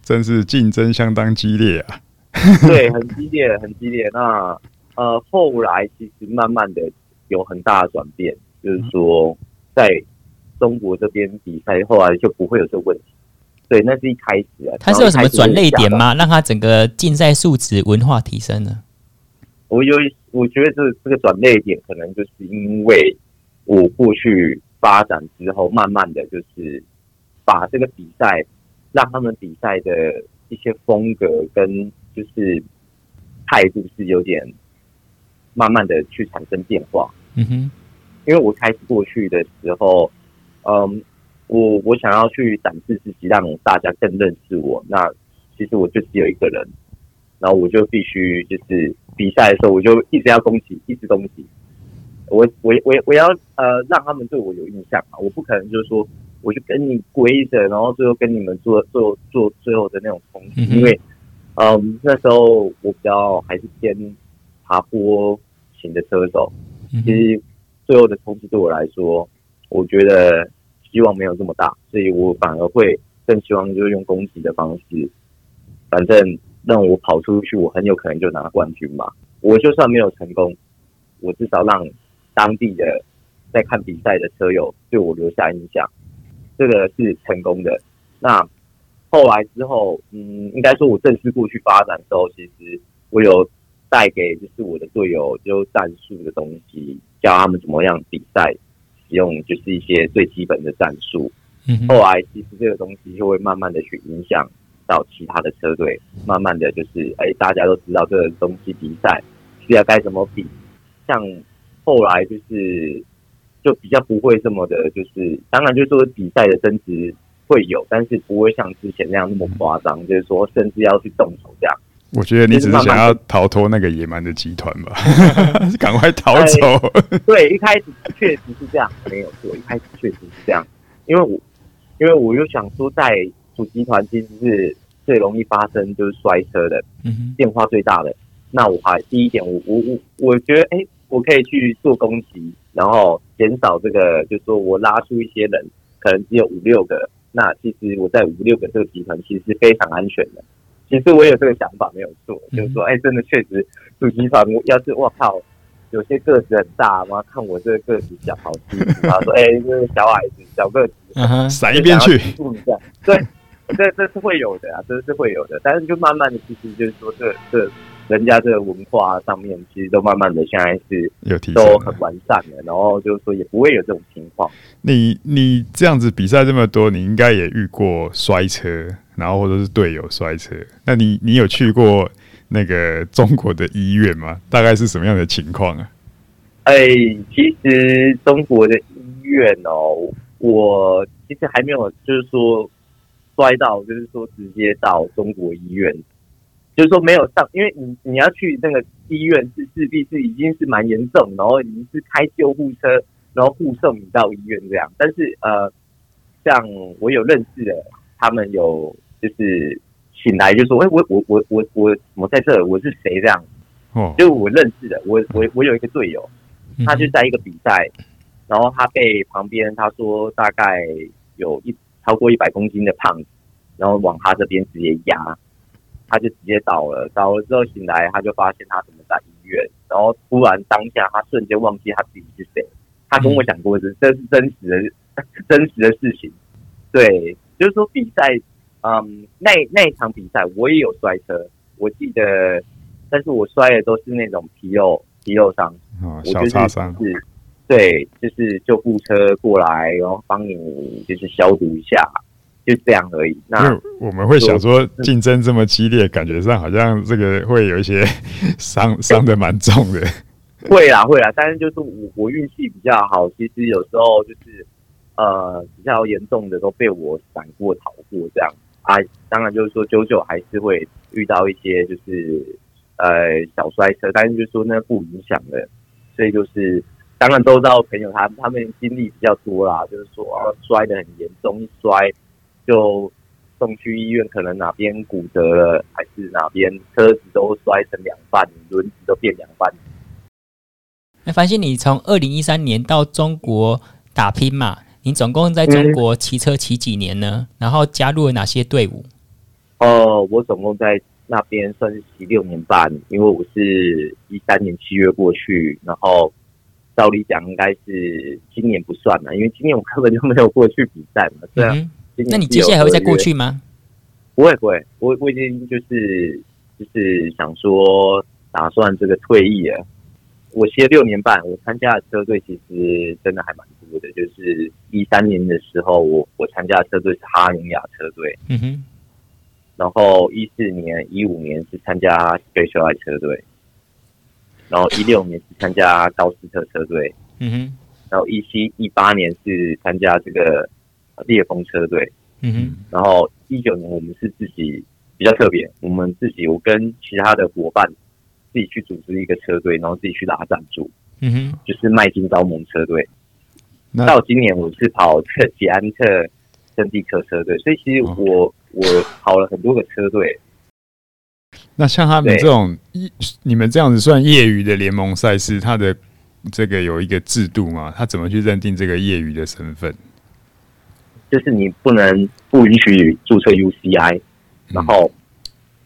真是竞争相当激烈啊。对，很激烈，很激烈。那呃，后来其实慢慢的有很大的转变，就是说在。中国这边比赛后来就不会有这个问题，对，那是一开始啊。他是有什么转泪点吗？让他整个竞赛素质文化提升呢？我有，我觉得这这个转泪点可能就是因为我过去发展之后，慢慢的就是把这个比赛让他们比赛的一些风格跟就是态度是有点慢慢的去产生变化。嗯哼，因为我开始过去的时候。嗯，我我想要去展示自己，让大家更认识我。那其实我就只有一个人，然后我就必须就是比赛的时候，我就一直要攻击，一直攻击。我我我我要呃让他们对我有印象啊！我不可能就是说我就跟你跪着，然后最后跟你们做做做最后的那种冲击，因为嗯那时候我比较还是偏爬坡型的车手，其实最后的冲击对我来说，我觉得。希望没有这么大，所以我反而会更希望就是用攻击的方式，反正让我跑出去，我很有可能就拿冠军嘛。我就算没有成功，我至少让当地的在看比赛的车友对我留下印象，这个是成功的。那后来之后，嗯，应该说我正式过去发展的时候，其实我有带给就是我的队友就战术的东西，教他们怎么样比赛。使用就是一些最基本的战术，嗯、后来其实这个东西就会慢慢的去影响到其他的车队，慢慢的就是哎、欸，大家都知道这个东西比赛是要该怎么比，像后来就是就比较不会这么的，就是当然就是说比赛的争执会有，但是不会像之前那样那么夸张，嗯、就是说甚至要去动手这样。我觉得你只是想要逃脱那个野蛮的集团吧，赶快逃走。对，一开始确实是这样，没有错，一开始确实是这样，因为我因为我又想说，在主集团其实是最容易发生就是摔车的，嗯，变化最大的。那我还第一点，我我我我觉得，哎、欸，我可以去做攻击，然后减少这个，就是说我拉出一些人，可能只有五六个，那其实我在五六个这个集团其实是非常安全的。其实我有这个想法没有做，就是说，哎、欸，真的确实主集团，要是我靠，有些个子很大嘛，看我这个个子小，好欺负。他说，哎、欸，这个小矮子，小个子，闪一边去。对，这这是会有的啊，这是会有的。但是就慢慢的，其实就是说这，这这人家这个文化上面，其实都慢慢的现在是有提升，都很完善的。然后就是说，也不会有这种情况。你你这样子比赛这么多，你应该也遇过摔车。然后或者是队友摔车，那你你有去过那个中国的医院吗？大概是什么样的情况啊？哎，其实中国的医院哦，我其实还没有，就是说摔到，就是说直接到中国医院，就是说没有上，因为你你要去那个医院是势必是已经是蛮严重，然后已经是开救护车，然后护送你到医院这样。但是呃，像我有认识的，他们有。就是醒来就说：“哎、欸，我我我我我我在这，我是谁？这样哦，就我认识的，我我我有一个队友，他就在一个比赛，然后他被旁边他说大概有一超过一百公斤的胖子，然后往他这边直接压，他就直接倒了。倒了之后醒来，他就发现他怎么在医院，然后突然当下他瞬间忘记他自己是谁。他跟我讲过是这是真实的真实的事情，对，就是说比赛。”嗯，那那一场比赛我也有摔车，我记得，但是我摔的都是那种皮肉皮肉伤，哦，小擦伤，是，对，就是救护车过来，然后帮你就是消毒一下，就这样而已。那我们会想说，竞争这么激烈，感觉上好像这个会有一些 伤 伤的蛮重的。会啦会啦，但是就是我我运气比较好，其实有时候就是呃比较严重的都被我闪过逃过这样。啊，当然就是说，久久还是会遇到一些就是呃小摔车，但是就是说那不影响的，所以就是当然都知道朋友他他们经历比较多啦，就是说摔的很严重，一摔就送去医院，可能哪边骨折了，还是哪边车子都摔成两半，轮子都变两半。那繁星，你从二零一三年到中国打拼嘛？你总共在中国骑车骑几年呢？然后加入了哪些队伍？哦、我总共在那边算是骑六年半，因为我是一三年七月过去，然后照理讲应该是今年不算了，因为今年我根本就没有过去比赛嘛。对啊、那你接下来还会再过去吗？不会不会，我我已经就是就是想说打算这个退役了。我骑了六年半，我参加的车队其实真的还蛮多的。就是一三年的时候，我我参加的车队是哈勇雅车队，嗯哼。然后一四年、一五年是参加 Specialized 车队，然后一六年是参加高斯特车队，嗯哼。然后一七、一八年是参加这个烈风车队，嗯哼。然后一九年我们是自己比较特别，我们自己我跟其他的伙伴。自己去组织一个车队，然后自己去拿赞助，嗯哼，就是迈进招盟车队。到今年我是跑特捷安特圣地克车队，所以其实我、哦、我跑了很多个车队。那像他们这种，你们这样子算业余的联盟赛事，它的这个有一个制度吗？他怎么去认定这个业余的身份？就是你不能不允许注册 UCI，然后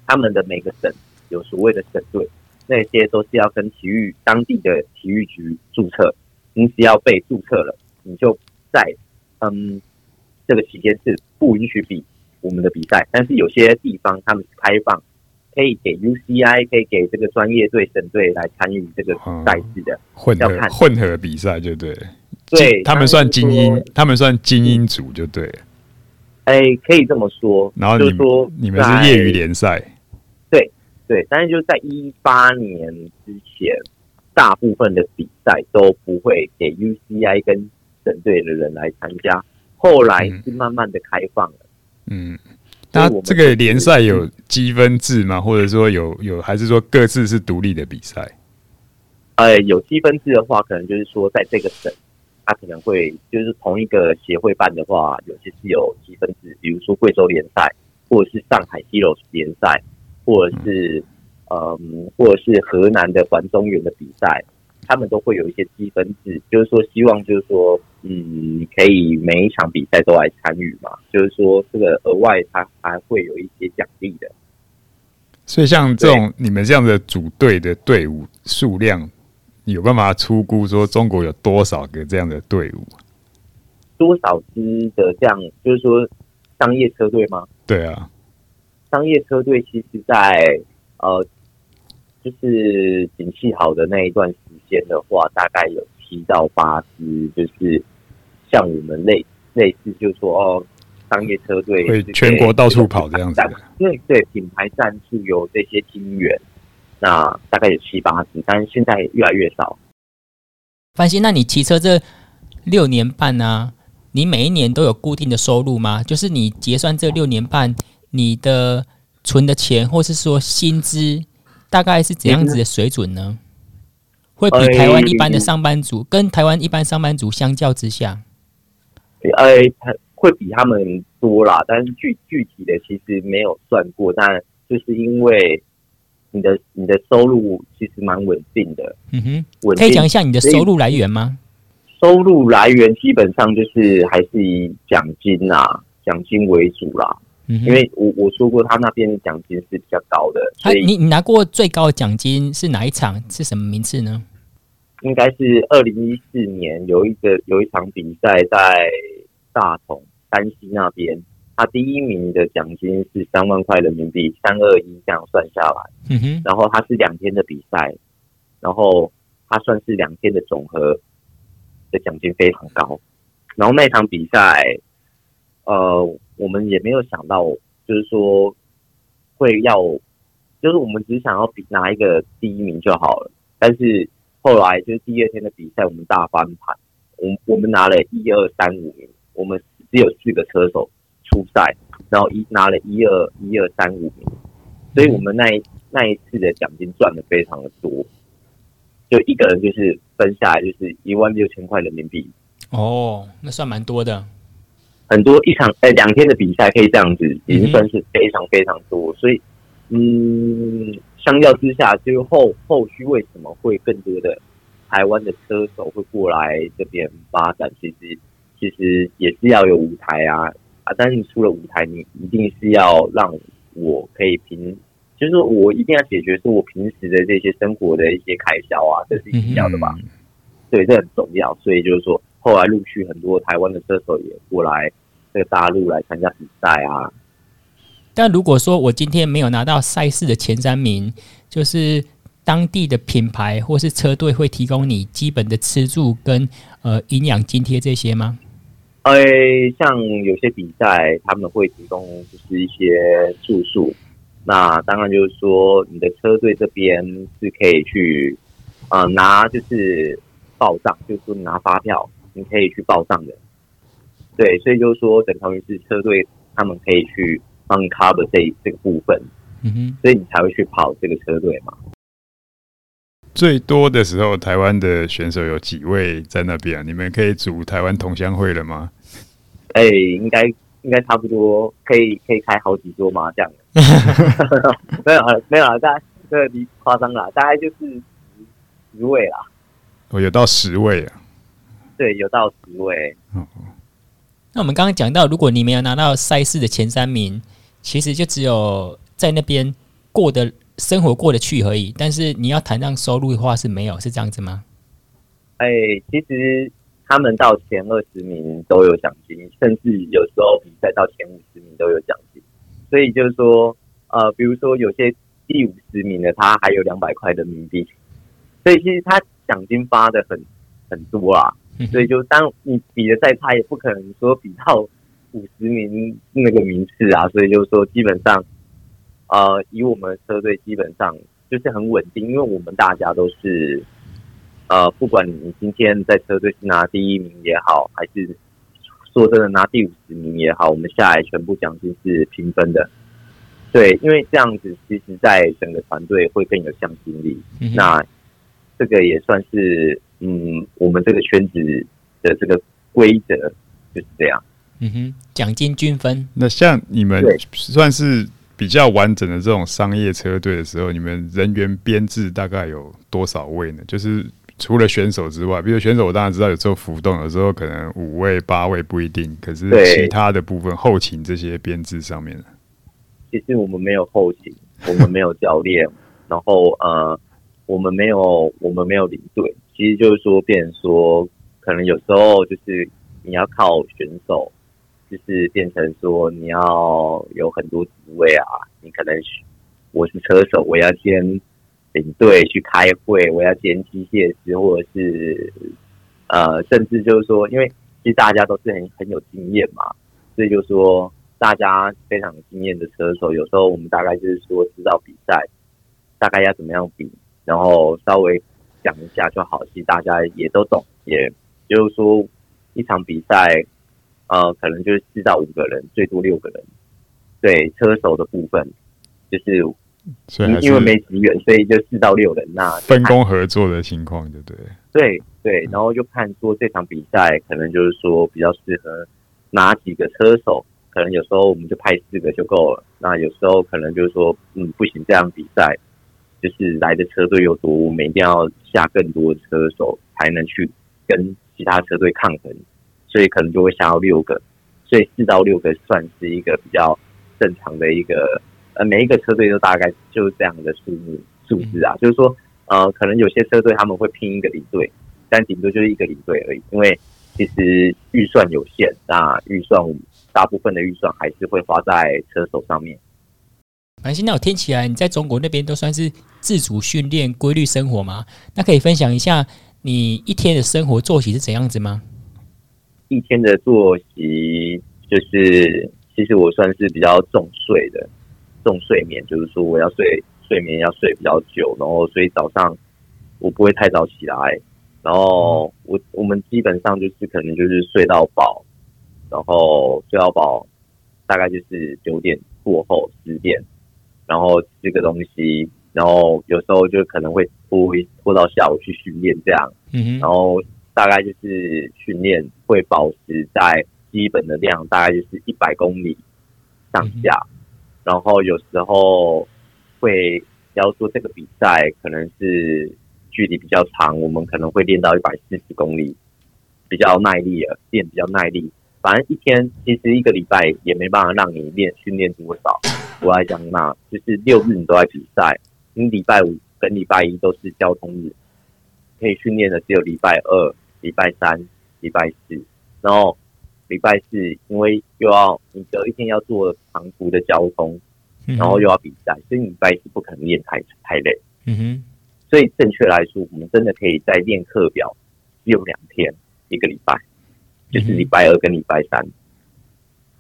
他们的每个省有所谓的省队。那些都是要跟体育当地的体育局注册，你只要被注册了，你就在嗯这个期间是不允许比我们的比赛。但是有些地方他们是开放，可以给 UCI，可以给这个专业队、省队来参与这个赛事的混合混合比赛，就对。对，他们算精英，他们算精英组，就对。哎，可以这么说。然后你们说你们是业余联赛。对对，但是就在一八年之前，大部分的比赛都不会给 UCI 跟省队的人来参加，后来是慢慢的开放了。嗯，那这个联赛有积分制吗？或者说有有还是说各自是独立的比赛？呃，有积分制的话，可能就是说在这个省，它可能会就是同一个协会办的话，有些是有积分制，比如说贵州联赛，或者是上海西柔联赛，或者是嗯，或者是河南的环中原的比赛。他们都会有一些积分制，就是说希望就是说，嗯，可以每一场比赛都来参与嘛。就是说，这个额外他还会有一些奖励的。所以，像这种你们这样的组队的队伍数量，有办法出估说中国有多少个这样的队伍？多少支的这样，就是说商业车队吗？对啊，商业车队其实在呃，就是景气好的那一段时间的话，大概有七到八支，就是像我们类类似，就是说哦，商业车队会全国到处跑这样子。对对，品牌赞助有这些金源，那大概有七八只，但是现在越来越少。范鑫，那你骑车这六年半呢、啊？你每一年都有固定的收入吗？就是你结算这六年半，你的存的钱，或是说薪资，大概是怎样子的水准呢？会比台湾一般的上班族，跟台湾一般上班族相较之下，呃，会比他们多啦。但是具具体的其实没有算过，但就是因为你的你的收入其实蛮稳定的。嗯哼，可以讲一下你的收入来源吗？收入来源基本上就是还是以奖金啊，奖金为主啦。嗯，因为我我说过，他那边奖金是比较高的。所以你你拿过最高的奖金是哪一场？是什么名次呢？应该是二零一四年有一个有一场比赛在大同山西那边，他第一名的奖金是三万块人民币，三二一这样算下来。嗯哼，然后他是两天的比赛，然后他算是两天的总和的奖金非常高。然后那场比赛，呃，我们也没有想到，就是说会要，就是我们只想要比拿一个第一名就好了，但是。后来就是第二天的比赛，我们大翻盘，我我们拿了一二三五名，我们只有四个车手出赛，然后一拿了一二一二三五名，所以我们那一那一次的奖金赚的非常的多，就一个人就是分下来就是一万六千块人民币。哦，那算蛮多的，很多一场呃两天的比赛可以这样子，已经算是非常非常多，所以嗯。相较之下，就后后续为什么会更多的台湾的车手会过来这边发展？其实其实也是要有舞台啊啊！但是你出了舞台，你一定是要让我可以平，就是我一定要解决是我平时的这些生活的一些开销啊，这是一定要的吧？对，这很重要。所以就是说，后来陆续很多台湾的车手也过来这个大陆来参加比赛啊。但如果说我今天没有拿到赛事的前三名，就是当地的品牌或是车队会提供你基本的吃住跟呃营养津贴这些吗？呃，像有些比赛他们会提供就是一些住宿，那当然就是说你的车队这边是可以去呃拿就是报账，就是说拿发票，你可以去报账的。对，所以就是说等同于是车队他们可以去。帮你 cover 这这个部分，嗯哼，所以你才会去跑这个车队嘛。最多的时候，台湾的选手有几位在那边啊？你们可以组台湾同乡会了吗？哎、欸，应该应该差不多，可以可以开好几桌麻将。没有没有啊，大概这个你夸张了，大概就是十十位啦。哦，有到十位啊？对，有到十位。哦。那我们刚刚讲到，如果你没有拿到赛事的前三名，其实就只有在那边过的生活过得去而已。但是你要谈上收入的话是没有，是这样子吗？哎、欸，其实他们到前二十名都有奖金，甚至有时候比赛到前五十名都有奖金。所以就是说，呃，比如说有些第五十名的他还有两百块人民币，所以其实他奖金发的很很多啊。所以就当你比的再差，也不可能说比到五十名那个名次啊。所以就是说，基本上，呃，以我们车队基本上就是很稳定，因为我们大家都是，呃，不管你今天在车队是拿第一名也好，还是说真的，拿第五十名也好，我们下来全部奖金是平分的。对，因为这样子，其实在整个团队会更有向心力。嗯、那这个也算是，嗯，我们这个圈子的这个规则就是这样。嗯哼，奖金均分。那像你们算是比较完整的这种商业车队的时候，你们人员编制大概有多少位呢？就是除了选手之外，比如选手，我当然知道有时候浮动，有时候可能五位、八位不一定。可是其他的部分，后勤这些编制上面。其实我们没有后勤，我们没有教练，然后呃，我们没有我们没有领队，其实就是说，变成说，可能有时候就是你要靠选手，就是变成说你要有很多职位啊，你可能我是车手，我要兼领队去开会，我要兼机械师，或者是呃，甚至就是说，因为其实大家都是很很有经验嘛，所以就是说。大家非常有经验的车手，有时候我们大概就是说知道比赛大概要怎么样比，然后稍微讲一下就好，其实大家也都懂，也就是说一场比赛，呃，可能就是四到五个人，最多六个人。对车手的部分，就是因为没职员，所以就四到六人。那分工合作的情况，对不对？对对，然后就看说这场比赛可能就是说比较适合哪几个车手。可能有时候我们就派四个就够了，那有时候可能就是说，嗯，不行，这样比赛就是来的车队又多，我们一定要下更多的车手才能去跟其他车队抗衡，所以可能就会下到六个，所以四到六个算是一个比较正常的一个，呃，每一个车队都大概就是这样的数目数字啊，就是说，呃，可能有些车队他们会拼一个领队，但顶多就是一个领队而已，因为其实预算有限，那预算。大部分的预算还是会花在车手上面。反正那我听起来，你在中国那边都算是自主训练、规律生活吗？那可以分享一下你一天的生活作息是怎样子吗？一天的作息就是，其实我算是比较重睡的，重睡眠，就是说我要睡睡眠要睡比较久，然后所以早上我不会太早起来，然后我我们基本上就是可能就是睡到饱。然后睡到饱，大概就是九点过后十点，然后吃个东西，然后有时候就可能会拖拖到下午去训练这样，嗯，然后大概就是训练会保持在基本的量，大概就是一百公里上下，嗯、然后有时候会，假如说这个比赛可能是距离比较长，我们可能会练到一百四十公里，比较耐力了，练比较耐力。反正一天其实一个礼拜也没办法让你练训练多少。我来讲嘛，就是六日你都在比赛，你礼拜五跟礼拜一都是交通日，可以训练的只有礼拜二、礼拜三、礼拜四。然后礼拜四因为又要你隔一天要做长途的交通，然后又要比赛，所以礼拜四不可能练太太累。嗯哼。所以正确来说，我们真的可以在练课表只有两天一个礼拜。就是礼拜二跟礼拜三，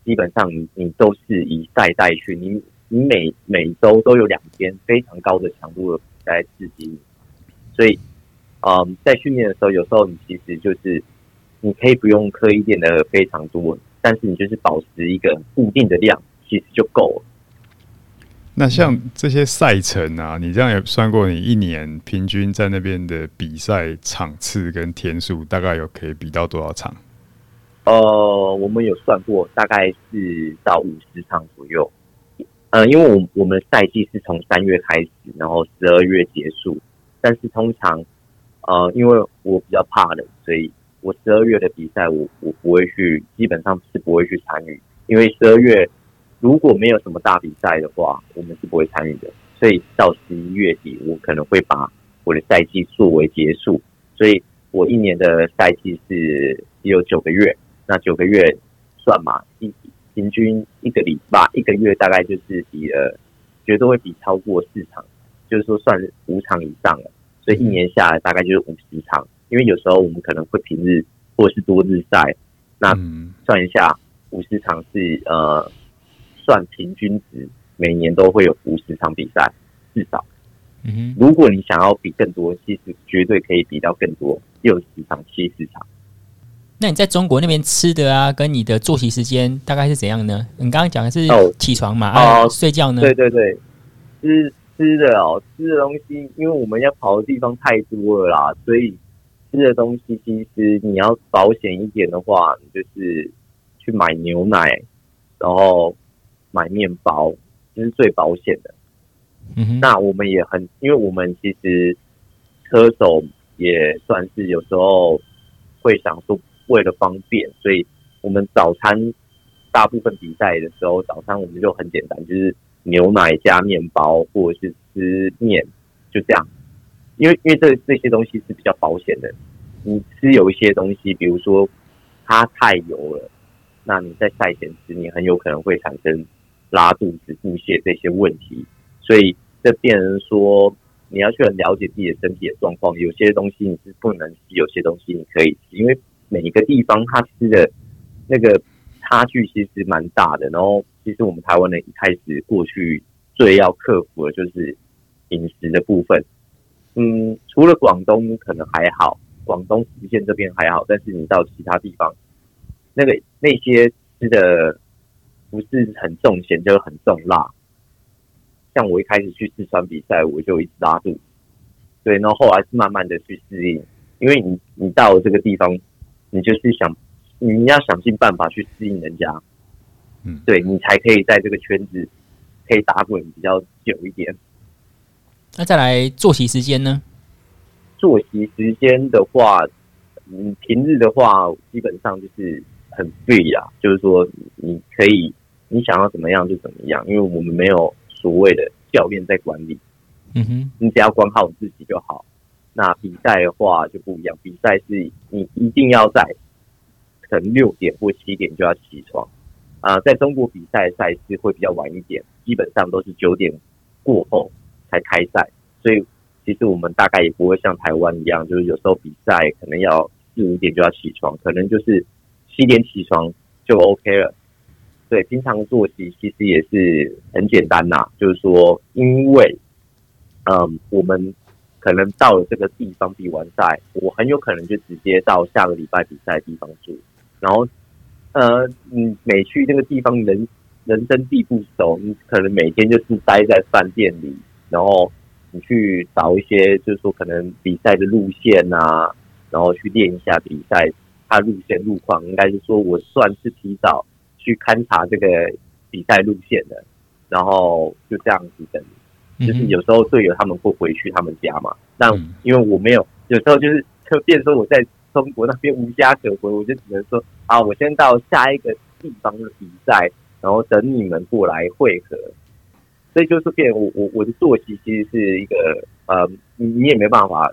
基本上你你都是以赛代去，你你每每周都有两天非常高的强度的比赛刺激你，所以，嗯，在训练的时候，有时候你其实就是你可以不用刻意练的非常多，但是你就是保持一个固定的量，其实就够了。那像这些赛程啊，你这样也算过，你一年平均在那边的比赛场次跟天数，大概有可以比到多少场？呃，我们有算过，大概是到五十场左右。呃，因为我我们赛季是从三月开始，然后十二月结束。但是通常，呃，因为我比较怕冷，所以我十二月的比赛，我我不会去，基本上是不会去参与。因为十二月如果没有什么大比赛的话，我们是不会参与的。所以到十一月底，我可能会把我的赛季作为结束。所以我一年的赛季是只有九个月。那九个月算嘛，一平均一个礼拜一个月大概就是比呃，绝对会比超过四场，就是说算五场以上了。所以一年下来大概就是五十场，因为有时候我们可能会平日或者是多日赛，那算一下五十场是呃算平均值，每年都会有五十场比赛至少。嗯，如果你想要比更多，其实绝对可以比到更多，六十场、七十场。那你在中国那边吃的啊，跟你的作息时间大概是怎样呢？你刚刚讲的是起床嘛，哦、啊，睡觉呢？对对对，吃吃的哦，吃的东西，因为我们要跑的地方太多了啦，所以吃的东西其实你要保险一点的话，你就是去买牛奶，然后买面包，这是最保险的。嗯哼，那我们也很，因为我们其实车手也算是有时候会想说。为了方便，所以我们早餐大部分比赛的时候，早餐我们就很简单，就是牛奶加面包，或者是吃面，就这样。因为因为这这些东西是比较保险的。你吃有一些东西，比如说它太油了，那你在赛前吃，你很有可能会产生拉肚子、腹泻这些问题。所以这变成说，你要去很了解自己的身体的状况。有些东西你是不能吃，有些东西你可以吃，因为。每一个地方他吃的那个差距其实蛮大的，然后其实我们台湾人一开始过去最要克服的就是饮食的部分。嗯，除了广东可能还好，广东福建这边还好，但是你到其他地方，那个那些吃的不是很重咸，就是很重辣。像我一开始去四川比赛，我就一直拉肚子，对，然后后来是慢慢的去适应，因为你你到了这个地方。你就是想，你要想尽办法去适应人家，嗯，对，你才可以在这个圈子可以打滚比较久一点。那再来作息时间呢？作息时间的话，嗯，平日的话基本上就是很 free 啊，就是说你可以你想要怎么样就怎么样，因为我们没有所谓的教练在管理，嗯哼，你只要管好自己就好。那比赛的话就不一样，比赛是你一定要在可能六点或七点就要起床啊、在中国比赛赛事会比较晚一点，基本上都是九点过后才开赛，所以其实我们大概也不会像台湾一样，就是有时候比赛可能要四五点就要起床，可能就是七点起床就 OK 了。对，平常作息其实也是很简单呐，就是说因为嗯我们。可能到了这个地方比完赛，我很有可能就直接到下个礼拜比赛的地方住。然后，呃，你每去那个地方人人生地不熟，你可能每天就是待在饭店里，然后你去找一些，就是说可能比赛的路线啊，然后去练一下比赛它路线路况。应该是说我算是提早去勘察这个比赛路线的，然后就这样子等。就是有时候队友他们会回去他们家嘛，但因为我没有，有时候就是就变说我在中国那边无家可归，我就只能说啊，我先到下一个地方的比赛，然后等你们过来会合。所以就是变我我我的作息其实是一个呃，你你也没办法，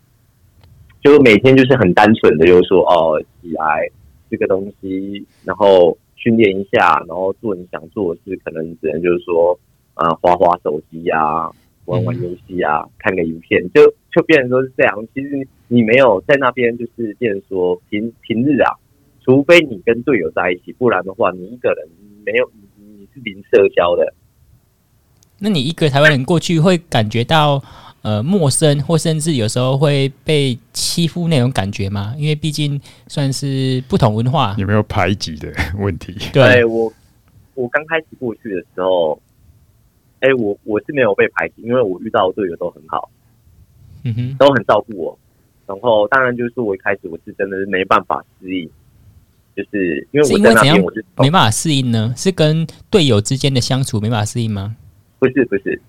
就每天就是很单纯的，就是说哦，起来这个东西，然后训练一下，然后做你想做的事，可能只能就是说啊，滑滑手机啊。玩玩游戏啊，看个影片，就就变成说是这样。其实你没有在那边，就是变成说平平日啊，除非你跟队友在一起，不然的话，你一个人没有，你是零社交的。那你一个台湾人过去，会感觉到呃陌生，或甚至有时候会被欺负那种感觉吗？因为毕竟算是不同文化，有没有排挤的问题？对我，我刚开始过去的时候。哎、欸，我我是没有被排挤，因为我遇到的队友都很好，嗯哼，都很照顾我。然后当然就是我一开始我是真的是没办法适应，就是因为我在那边我是没办法适应呢，是跟队友之间的相处没办法适应吗？不是不是，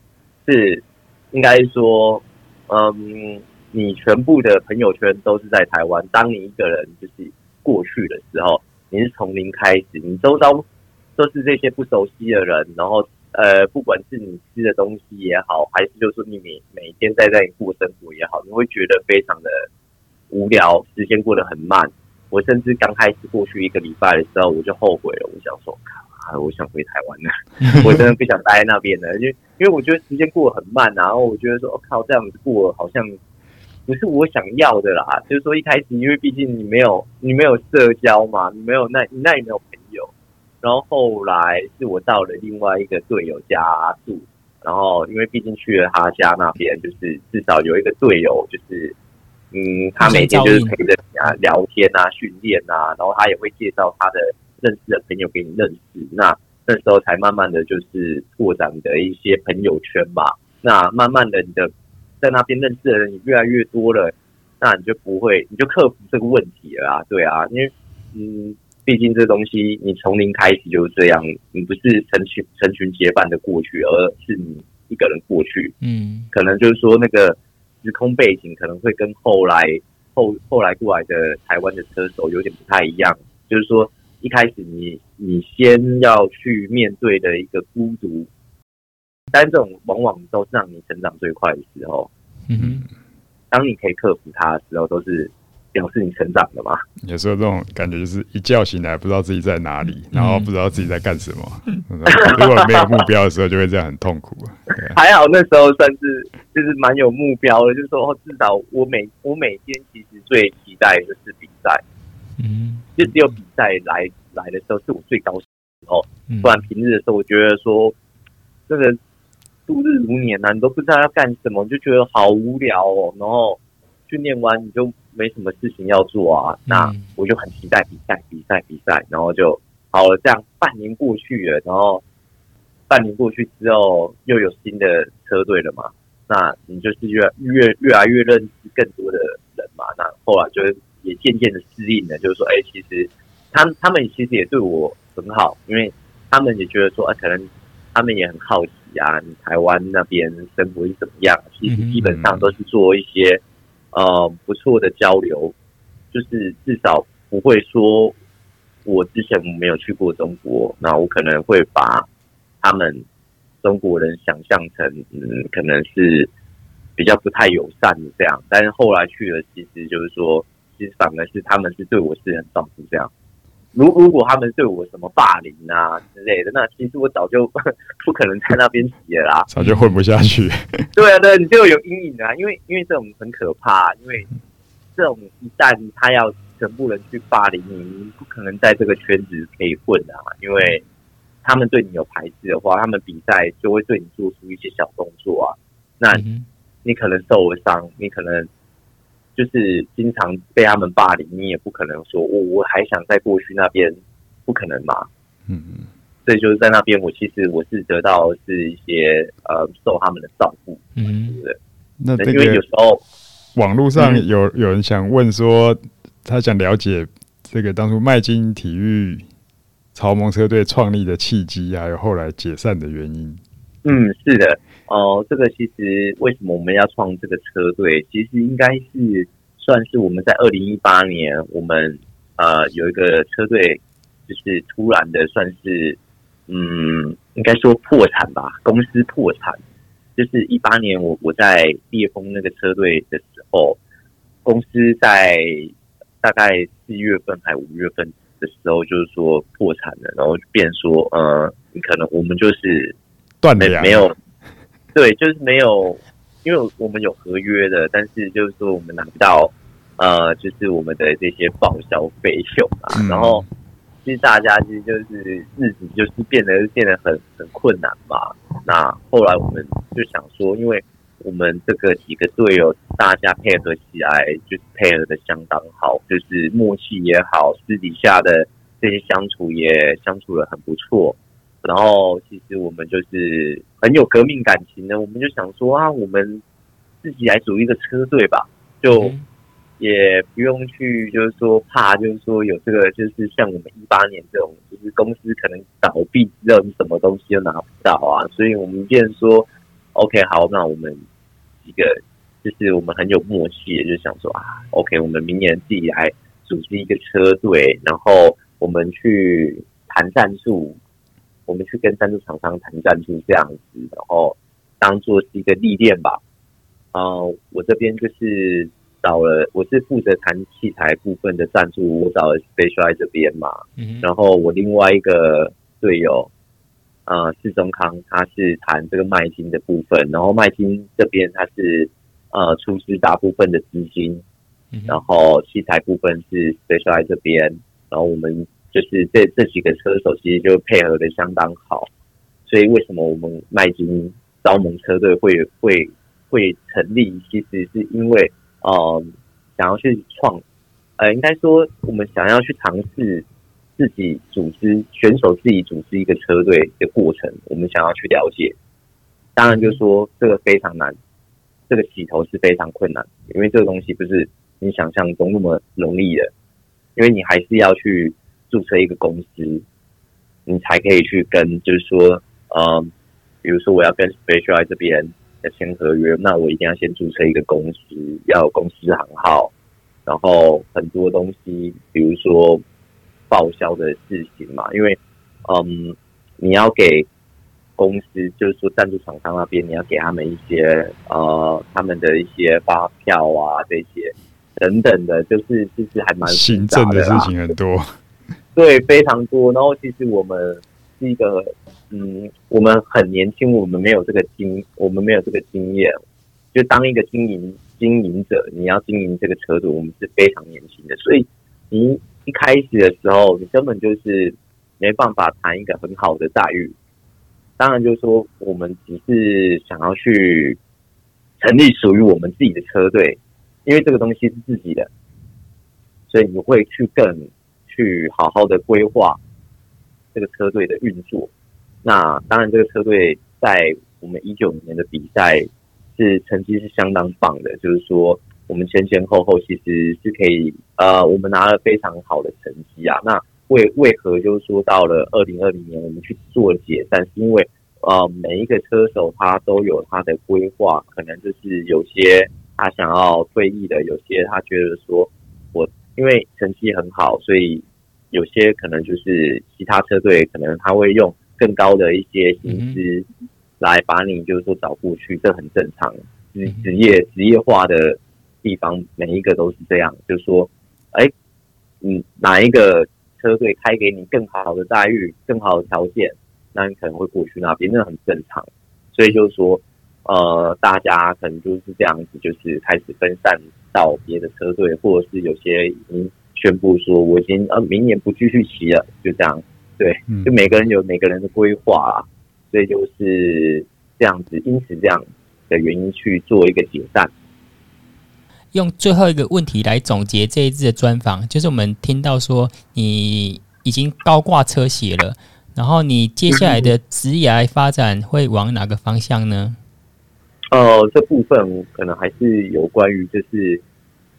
是应该说，嗯，你全部的朋友圈都是在台湾，当你一个人就是过去的时候，你是从零开始，你周遭都是这些不熟悉的人，然后。呃，不管是你吃的东西也好，还是就是说你每每天在这里过生活也好，你会觉得非常的无聊，时间过得很慢。我甚至刚开始过去一个礼拜的时候，我就后悔了，我想说，啊，我想回台湾了，我真的不想待在那边了，因为因为我觉得时间过得很慢，然后我觉得说，我、哦、靠，这样子过好像不是我想要的啦。就是说一开始，因为毕竟你没有你没有社交嘛，你没有那你那也没有。然后后来是我到了另外一个队友家住，然后因为毕竟去了他家那边，就是至少有一个队友，就是嗯，他每天就是陪着你啊聊天啊训练啊，然后他也会介绍他的认识的朋友给你认识。那那时候才慢慢的就是拓展的一些朋友圈嘛。那慢慢的你的在那边认识的人也越来越多了，那你就不会，你就克服这个问题了啊。对啊，因为嗯，毕竟这东西你从零开始就是这样，你不是成群成群结伴的过去，而是你一个人过去。嗯，可能就是说那个。时空背景可能会跟后来后后来过来的台湾的车手有点不太一样，就是说一开始你你先要去面对的一个孤独，但这种往往都是让你成长最快的时候。嗯哼，当你可以克服它的时候，都是。表示你成长了吗？有时候这种感觉就是一觉醒来不知道自己在哪里，嗯、然后不知道自己在干什么。嗯、如果没有目标的时候，就会这样很痛苦。还好那时候算是就是蛮有目标的，就是说哦，至少我每我每天其实最期待的是比赛。嗯，就只有比赛来来的时候是我最高兴的时候，不然平日的时候我觉得说真的度日如年啊，你都不知道要干什么，就觉得好无聊哦。然后训练完你就。没什么事情要做啊，那我就很期待比赛，比赛，比赛，然后就好了。这样半年过去了，然后半年过去之后又有新的车队了嘛？那你就是越越越来越认识更多的人嘛？那后来就也渐渐的适应了，就是说，哎，其实他们他们其实也对我很好，因为他们也觉得说，啊，可能他们也很好奇啊，你台湾那边生活是怎么样？其实基本上都是做一些。呃，不错的交流，就是至少不会说，我之前没有去过中国，那我可能会把他们中国人想象成，嗯，可能是比较不太友善的这样。但是后来去了，其实就是说，其实反而是他们是对我是很照顾这样。如如果他们对我什么霸凌啊之类的，那其实我早就 不可能在那边骑了啦，早就混不下去。对啊，对，你就有阴影啊，因为因为这种很可怕，因为这种一旦他要全部人去霸凌你，你不可能在这个圈子可以混啊，因为他们对你有排斥的话，他们比赛就会对你做出一些小动作啊，那你可能受了伤，你可能。就是经常被他们霸凌，你也不可能说，我我还想再过去那边，不可能嘛。嗯嗯，所以就是在那边，我其实我是得到是一些呃受他们的照顾，嗯，对不那因为有时候网络上有有人想问说，他想了解这个当初麦金体育潮蒙车队创立的契机，还有后来解散的原因。嗯，是的。哦，这个其实为什么我们要创这个车队？其实应该是算是我们在二零一八年，我们呃有一个车队，就是突然的算是嗯，应该说破产吧，公司破产。就是一八年我我在烈风那个车队的时候，公司在大概四月份还五月份的时候，就是说破产了，然后变说呃，你可能我们就是断了没有。对，就是没有，因为我们有合约的，但是就是说我们拿不到，呃，就是我们的这些报销费用啊。嗯、然后其实大家其实就是日子就是变得变得很很困难嘛。那后来我们就想说，因为我们这个几个队友大家配合起来，就是配合的相当好，就是默契也好，私底下的这些相处也相处的很不错。然后其实我们就是很有革命感情的，我们就想说啊，我们自己来组一个车队吧，就也不用去就是说怕，就是说有这个就是像我们一八年这种，就是公司可能倒闭之后，你什么东西都拿不到啊，所以我们便说 OK 好，那我们几个就是我们很有默契，就想说啊，OK，我们明年自己来组织一个车队，然后我们去谈赞助。我们去跟赞助厂商谈赞助这样子，然后当做是一个历练吧。呃，我这边就是找了，我是负责谈器材部分的赞助，我找了 Specialized 这边嘛。嗯。然后我另外一个队友，呃，是中康，他是谈这个麦金的部分，然后麦金这边他是呃出资大部分的资金，然后器材部分是 Specialized 这边，然后我们。就是这这几个车手其实就配合的相当好，所以为什么我们麦金招盟车队会会会成立？其实是因为，呃，想要去创，呃，应该说我们想要去尝试自己组织选手自己组织一个车队的过程，我们想要去了解。当然，就说这个非常难，这个起头是非常困难，因为这个东西不是你想象中那么容易的，因为你还是要去注册一个公司，你才可以去跟，就是说，呃，比如说我要跟 Special 这边。要签合约，那我一定要先注册一个公司，要有公司行号，然后很多东西，比如说报销的事情嘛，因为嗯，你要给公司，就是说赞助厂商那边，你要给他们一些呃，他们的一些发票啊，这些等等的，就是其实还蛮行政的事情很多，对，非常多。然后其实我们是一个。嗯，我们很年轻，我们没有这个经，我们没有这个经验。就当一个经营经营者，你要经营这个车队，我们是非常年轻的，所以你一开始的时候，你根本就是没办法谈一个很好的待遇。当然，就是说我们只是想要去成立属于我们自己的车队，因为这个东西是自己的，所以你会去更去好好的规划这个车队的运作。那当然，这个车队在我们一九年的比赛是成绩是相当棒的，就是说我们前前后后其实是可以呃，我们拿了非常好的成绩啊。那为为何就是说到了二零二零年我们去做解散，是因为呃每一个车手他都有他的规划，可能就是有些他想要退役的，有些他觉得说我因为成绩很好，所以有些可能就是其他车队可能他会用。更高的一些薪资来把你就是说找过去，这很正常。职职业职业化的地方，每一个都是这样。就是说，哎，嗯，哪一个车队开给你更好的待遇、更好的条件，那你可能会过去那边，那很正常。所以就是说，呃，大家可能就是这样子，就是开始分散到别的车队，或者是有些已经宣布说，我已经呃明年不继续骑了，就这样。对，就每个人有每个人的规划啊，所以就是这样子，因此这样的原因去做一个解散。用最后一个问题来总结这一次的专访，就是我们听到说你已经高挂车鞋了，然后你接下来的职业发展会往哪个方向呢？呃，这部分可能还是有关于就是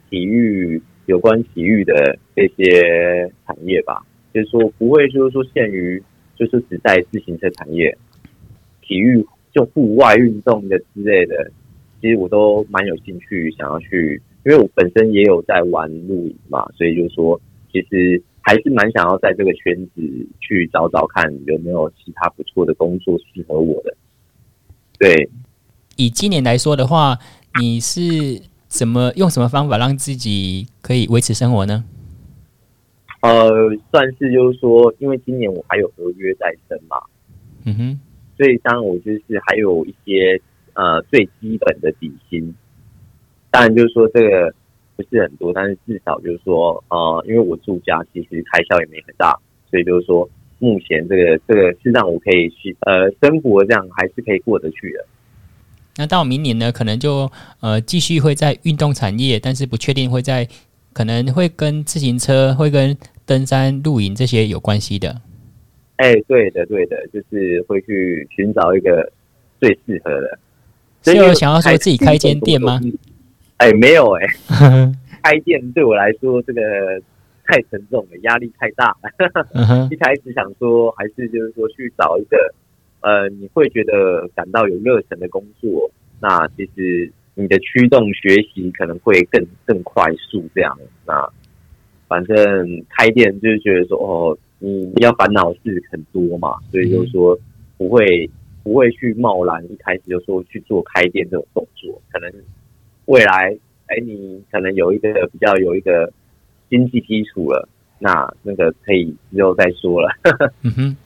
体育有关体育的这些产业吧。就是说不会，就是说限于，就是只在自行车产业、体育就户外运动的之类的，其实我都蛮有兴趣想要去，因为我本身也有在玩露营嘛，所以就是说，其实还是蛮想要在这个圈子去找找看有没有其他不错的工作适合我的。对，以今年来说的话，你是怎么用什么方法让自己可以维持生活呢？呃，算是就是说，因为今年我还有合约在身嘛，嗯哼，所以当然我就是还有一些呃最基本的底薪，当然就是说这个不是很多，但是至少就是说呃，因为我住家其实开销也没很大，所以就是说目前这个这个是让我可以去呃生活这样还是可以过得去的。那到明年呢，可能就呃继续会在运动产业，但是不确定会在。可能会跟自行车、会跟登山、露营这些有关系的。哎，对的，对的，就是会去寻找一个最适合的。所以有想要说自己开间店吗？哎，没有哎，开店对我来说这个太沉重了，压力太大了。一开始想说，还是就是说去找一个呃，你会觉得感到有热忱的工作。那其实。你的驱动学习可能会更更快速，这样。那反正开店就是觉得说，哦，你要烦恼事很多嘛，所以就是说不会不会去贸然一开始就说去做开店这种动作。可能未来，哎，你可能有一个比较有一个经济基础了，那那个可以之后再说了。嗯哼，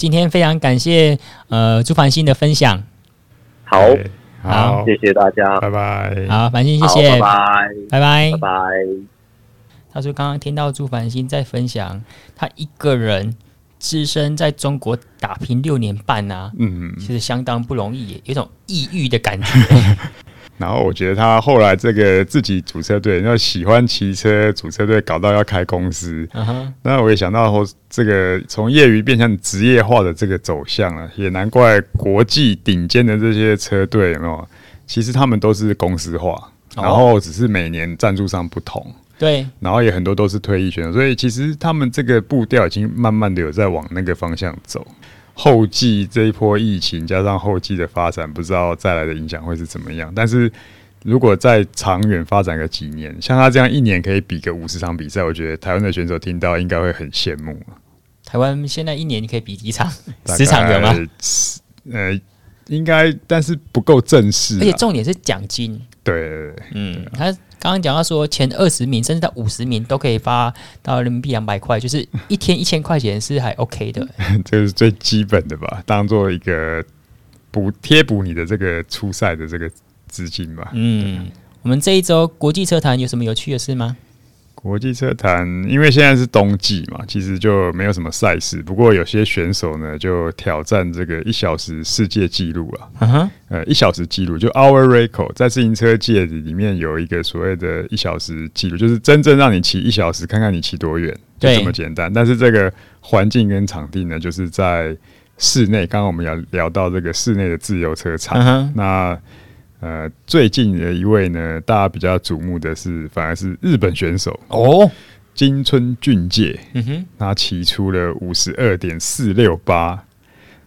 今天非常感谢呃朱繁星的分享。好。好，谢谢大家，拜拜。好，繁星，谢谢，拜拜，拜拜，拜拜。他说，刚刚听到朱繁星在分享，他一个人只身在中国打拼六年半啊，嗯，其实相当不容易，有种抑郁的感觉。然后我觉得他后来这个自己组车队，要喜欢骑车组车队，搞到要开公司。Uh huh. 那我也想到后，这个从业余变成职业化的这个走向啊，也难怪国际顶尖的这些车队有没有？其实他们都是公司化，oh. 然后只是每年赞助商不同。对，然后也很多都是退役选手，所以其实他们这个步调已经慢慢的有在往那个方向走。后继这一波疫情加上后继的发展，不知道再来的影响会是怎么样。但是如果再长远发展个几年，像他这样一年可以比个五十场比赛，我觉得台湾的选手听到应该会很羡慕。台湾现在一年你可以比几场？十场有吗？呃，应该，但是不够正式。而且重点是奖金。对，嗯，他。刚刚讲到说，前二十名甚至到五十名都可以发到人民币两百块，就是一天一千块钱是还 OK 的。这是最基本的吧，当做一个补贴补你的这个初赛的这个资金吧。嗯，我们这一周国际车坛有什么有趣的事吗？国际车坛，因为现在是冬季嘛，其实就没有什么赛事。不过有些选手呢，就挑战这个一小时世界纪录啊。嗯哼、uh，huh. 呃，一小时纪录就 Hour Record，在自行车界里面有一个所谓的一小时纪录，就是真正让你骑一小时，看看你骑多远，就这么简单。但是这个环境跟场地呢，就是在室内。刚刚我们要聊到这个室内的自由车场，uh huh. 那。呃，最近的一位呢，大家比较瞩目的是，反而是日本选手哦，金村俊介，嗯哼，他骑出了五十二点四六八，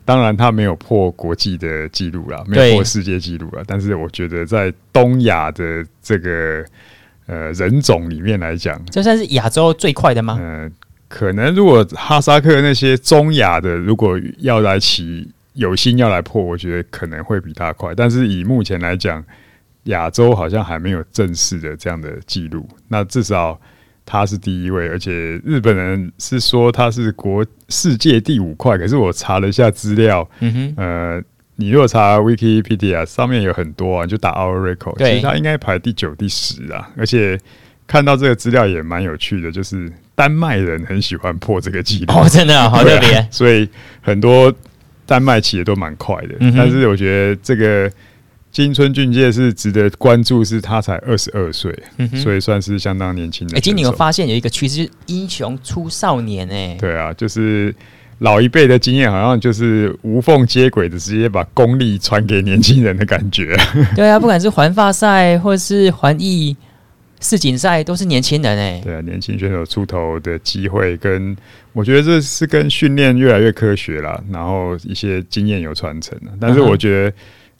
当然他没有破国际的记录啦，没有破世界纪录啦，但是我觉得在东亚的这个呃人种里面来讲，这算是亚洲最快的吗？呃，可能如果哈萨克那些中亚的，如果要来骑。有心要来破，我觉得可能会比他快，但是以目前来讲，亚洲好像还没有正式的这样的记录。那至少他是第一位，而且日本人是说他是国世界第五快。可是我查了一下资料，嗯哼，呃，你如果查 Wikipedia 上面有很多啊，就打 Hour Record，其实他应该排第九、第十啊。而且看到这个资料也蛮有趣的，就是丹麦人很喜欢破这个记录，哦，真的、哦、好特别、啊，所以很多。丹麦骑的都蛮快的，嗯、但是我觉得这个金村俊介是值得关注，是他才二十二岁，嗯、所以算是相当年轻的。哎、欸，今年有发现有一个趋势，英雄出少年哎。对啊，就是老一辈的经验，好像就是无缝接轨的，直接把功力传给年轻人的感觉。对啊，不管是环发赛或是环意。世锦赛都是年轻人哎，对啊，年轻选手出头的机会跟我觉得这是跟训练越来越科学了，然后一些经验有传承。但是我觉得，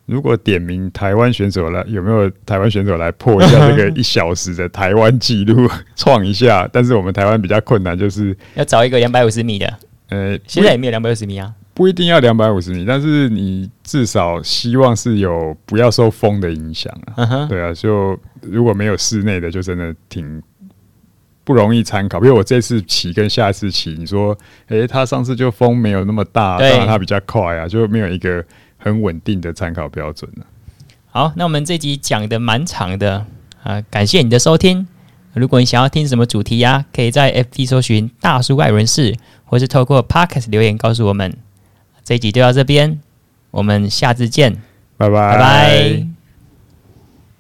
如果点名台湾选手来，有没有台湾选手来破一下 这个一小时的台湾纪录，创一下？但是我们台湾比较困难，就是要找一个两百五十米的。呃，现在也没有两百二十米啊。不一定要两百五十米，但是你至少希望是有不要受风的影响啊。Uh huh. 对啊，就如果没有室内的，就真的挺不容易参考。比如我这次骑跟下一次骑，你说，诶、欸，他上次就风没有那么大，当然他比较快啊，就没有一个很稳定的参考标准了。好，那我们这集讲的蛮长的啊，感谢你的收听。如果你想要听什么主题呀、啊，可以在 FB 搜寻大叔外人事，或是透过 Podcast 留言告诉我们。这一集就到这边，我们下次见，拜拜。拜拜。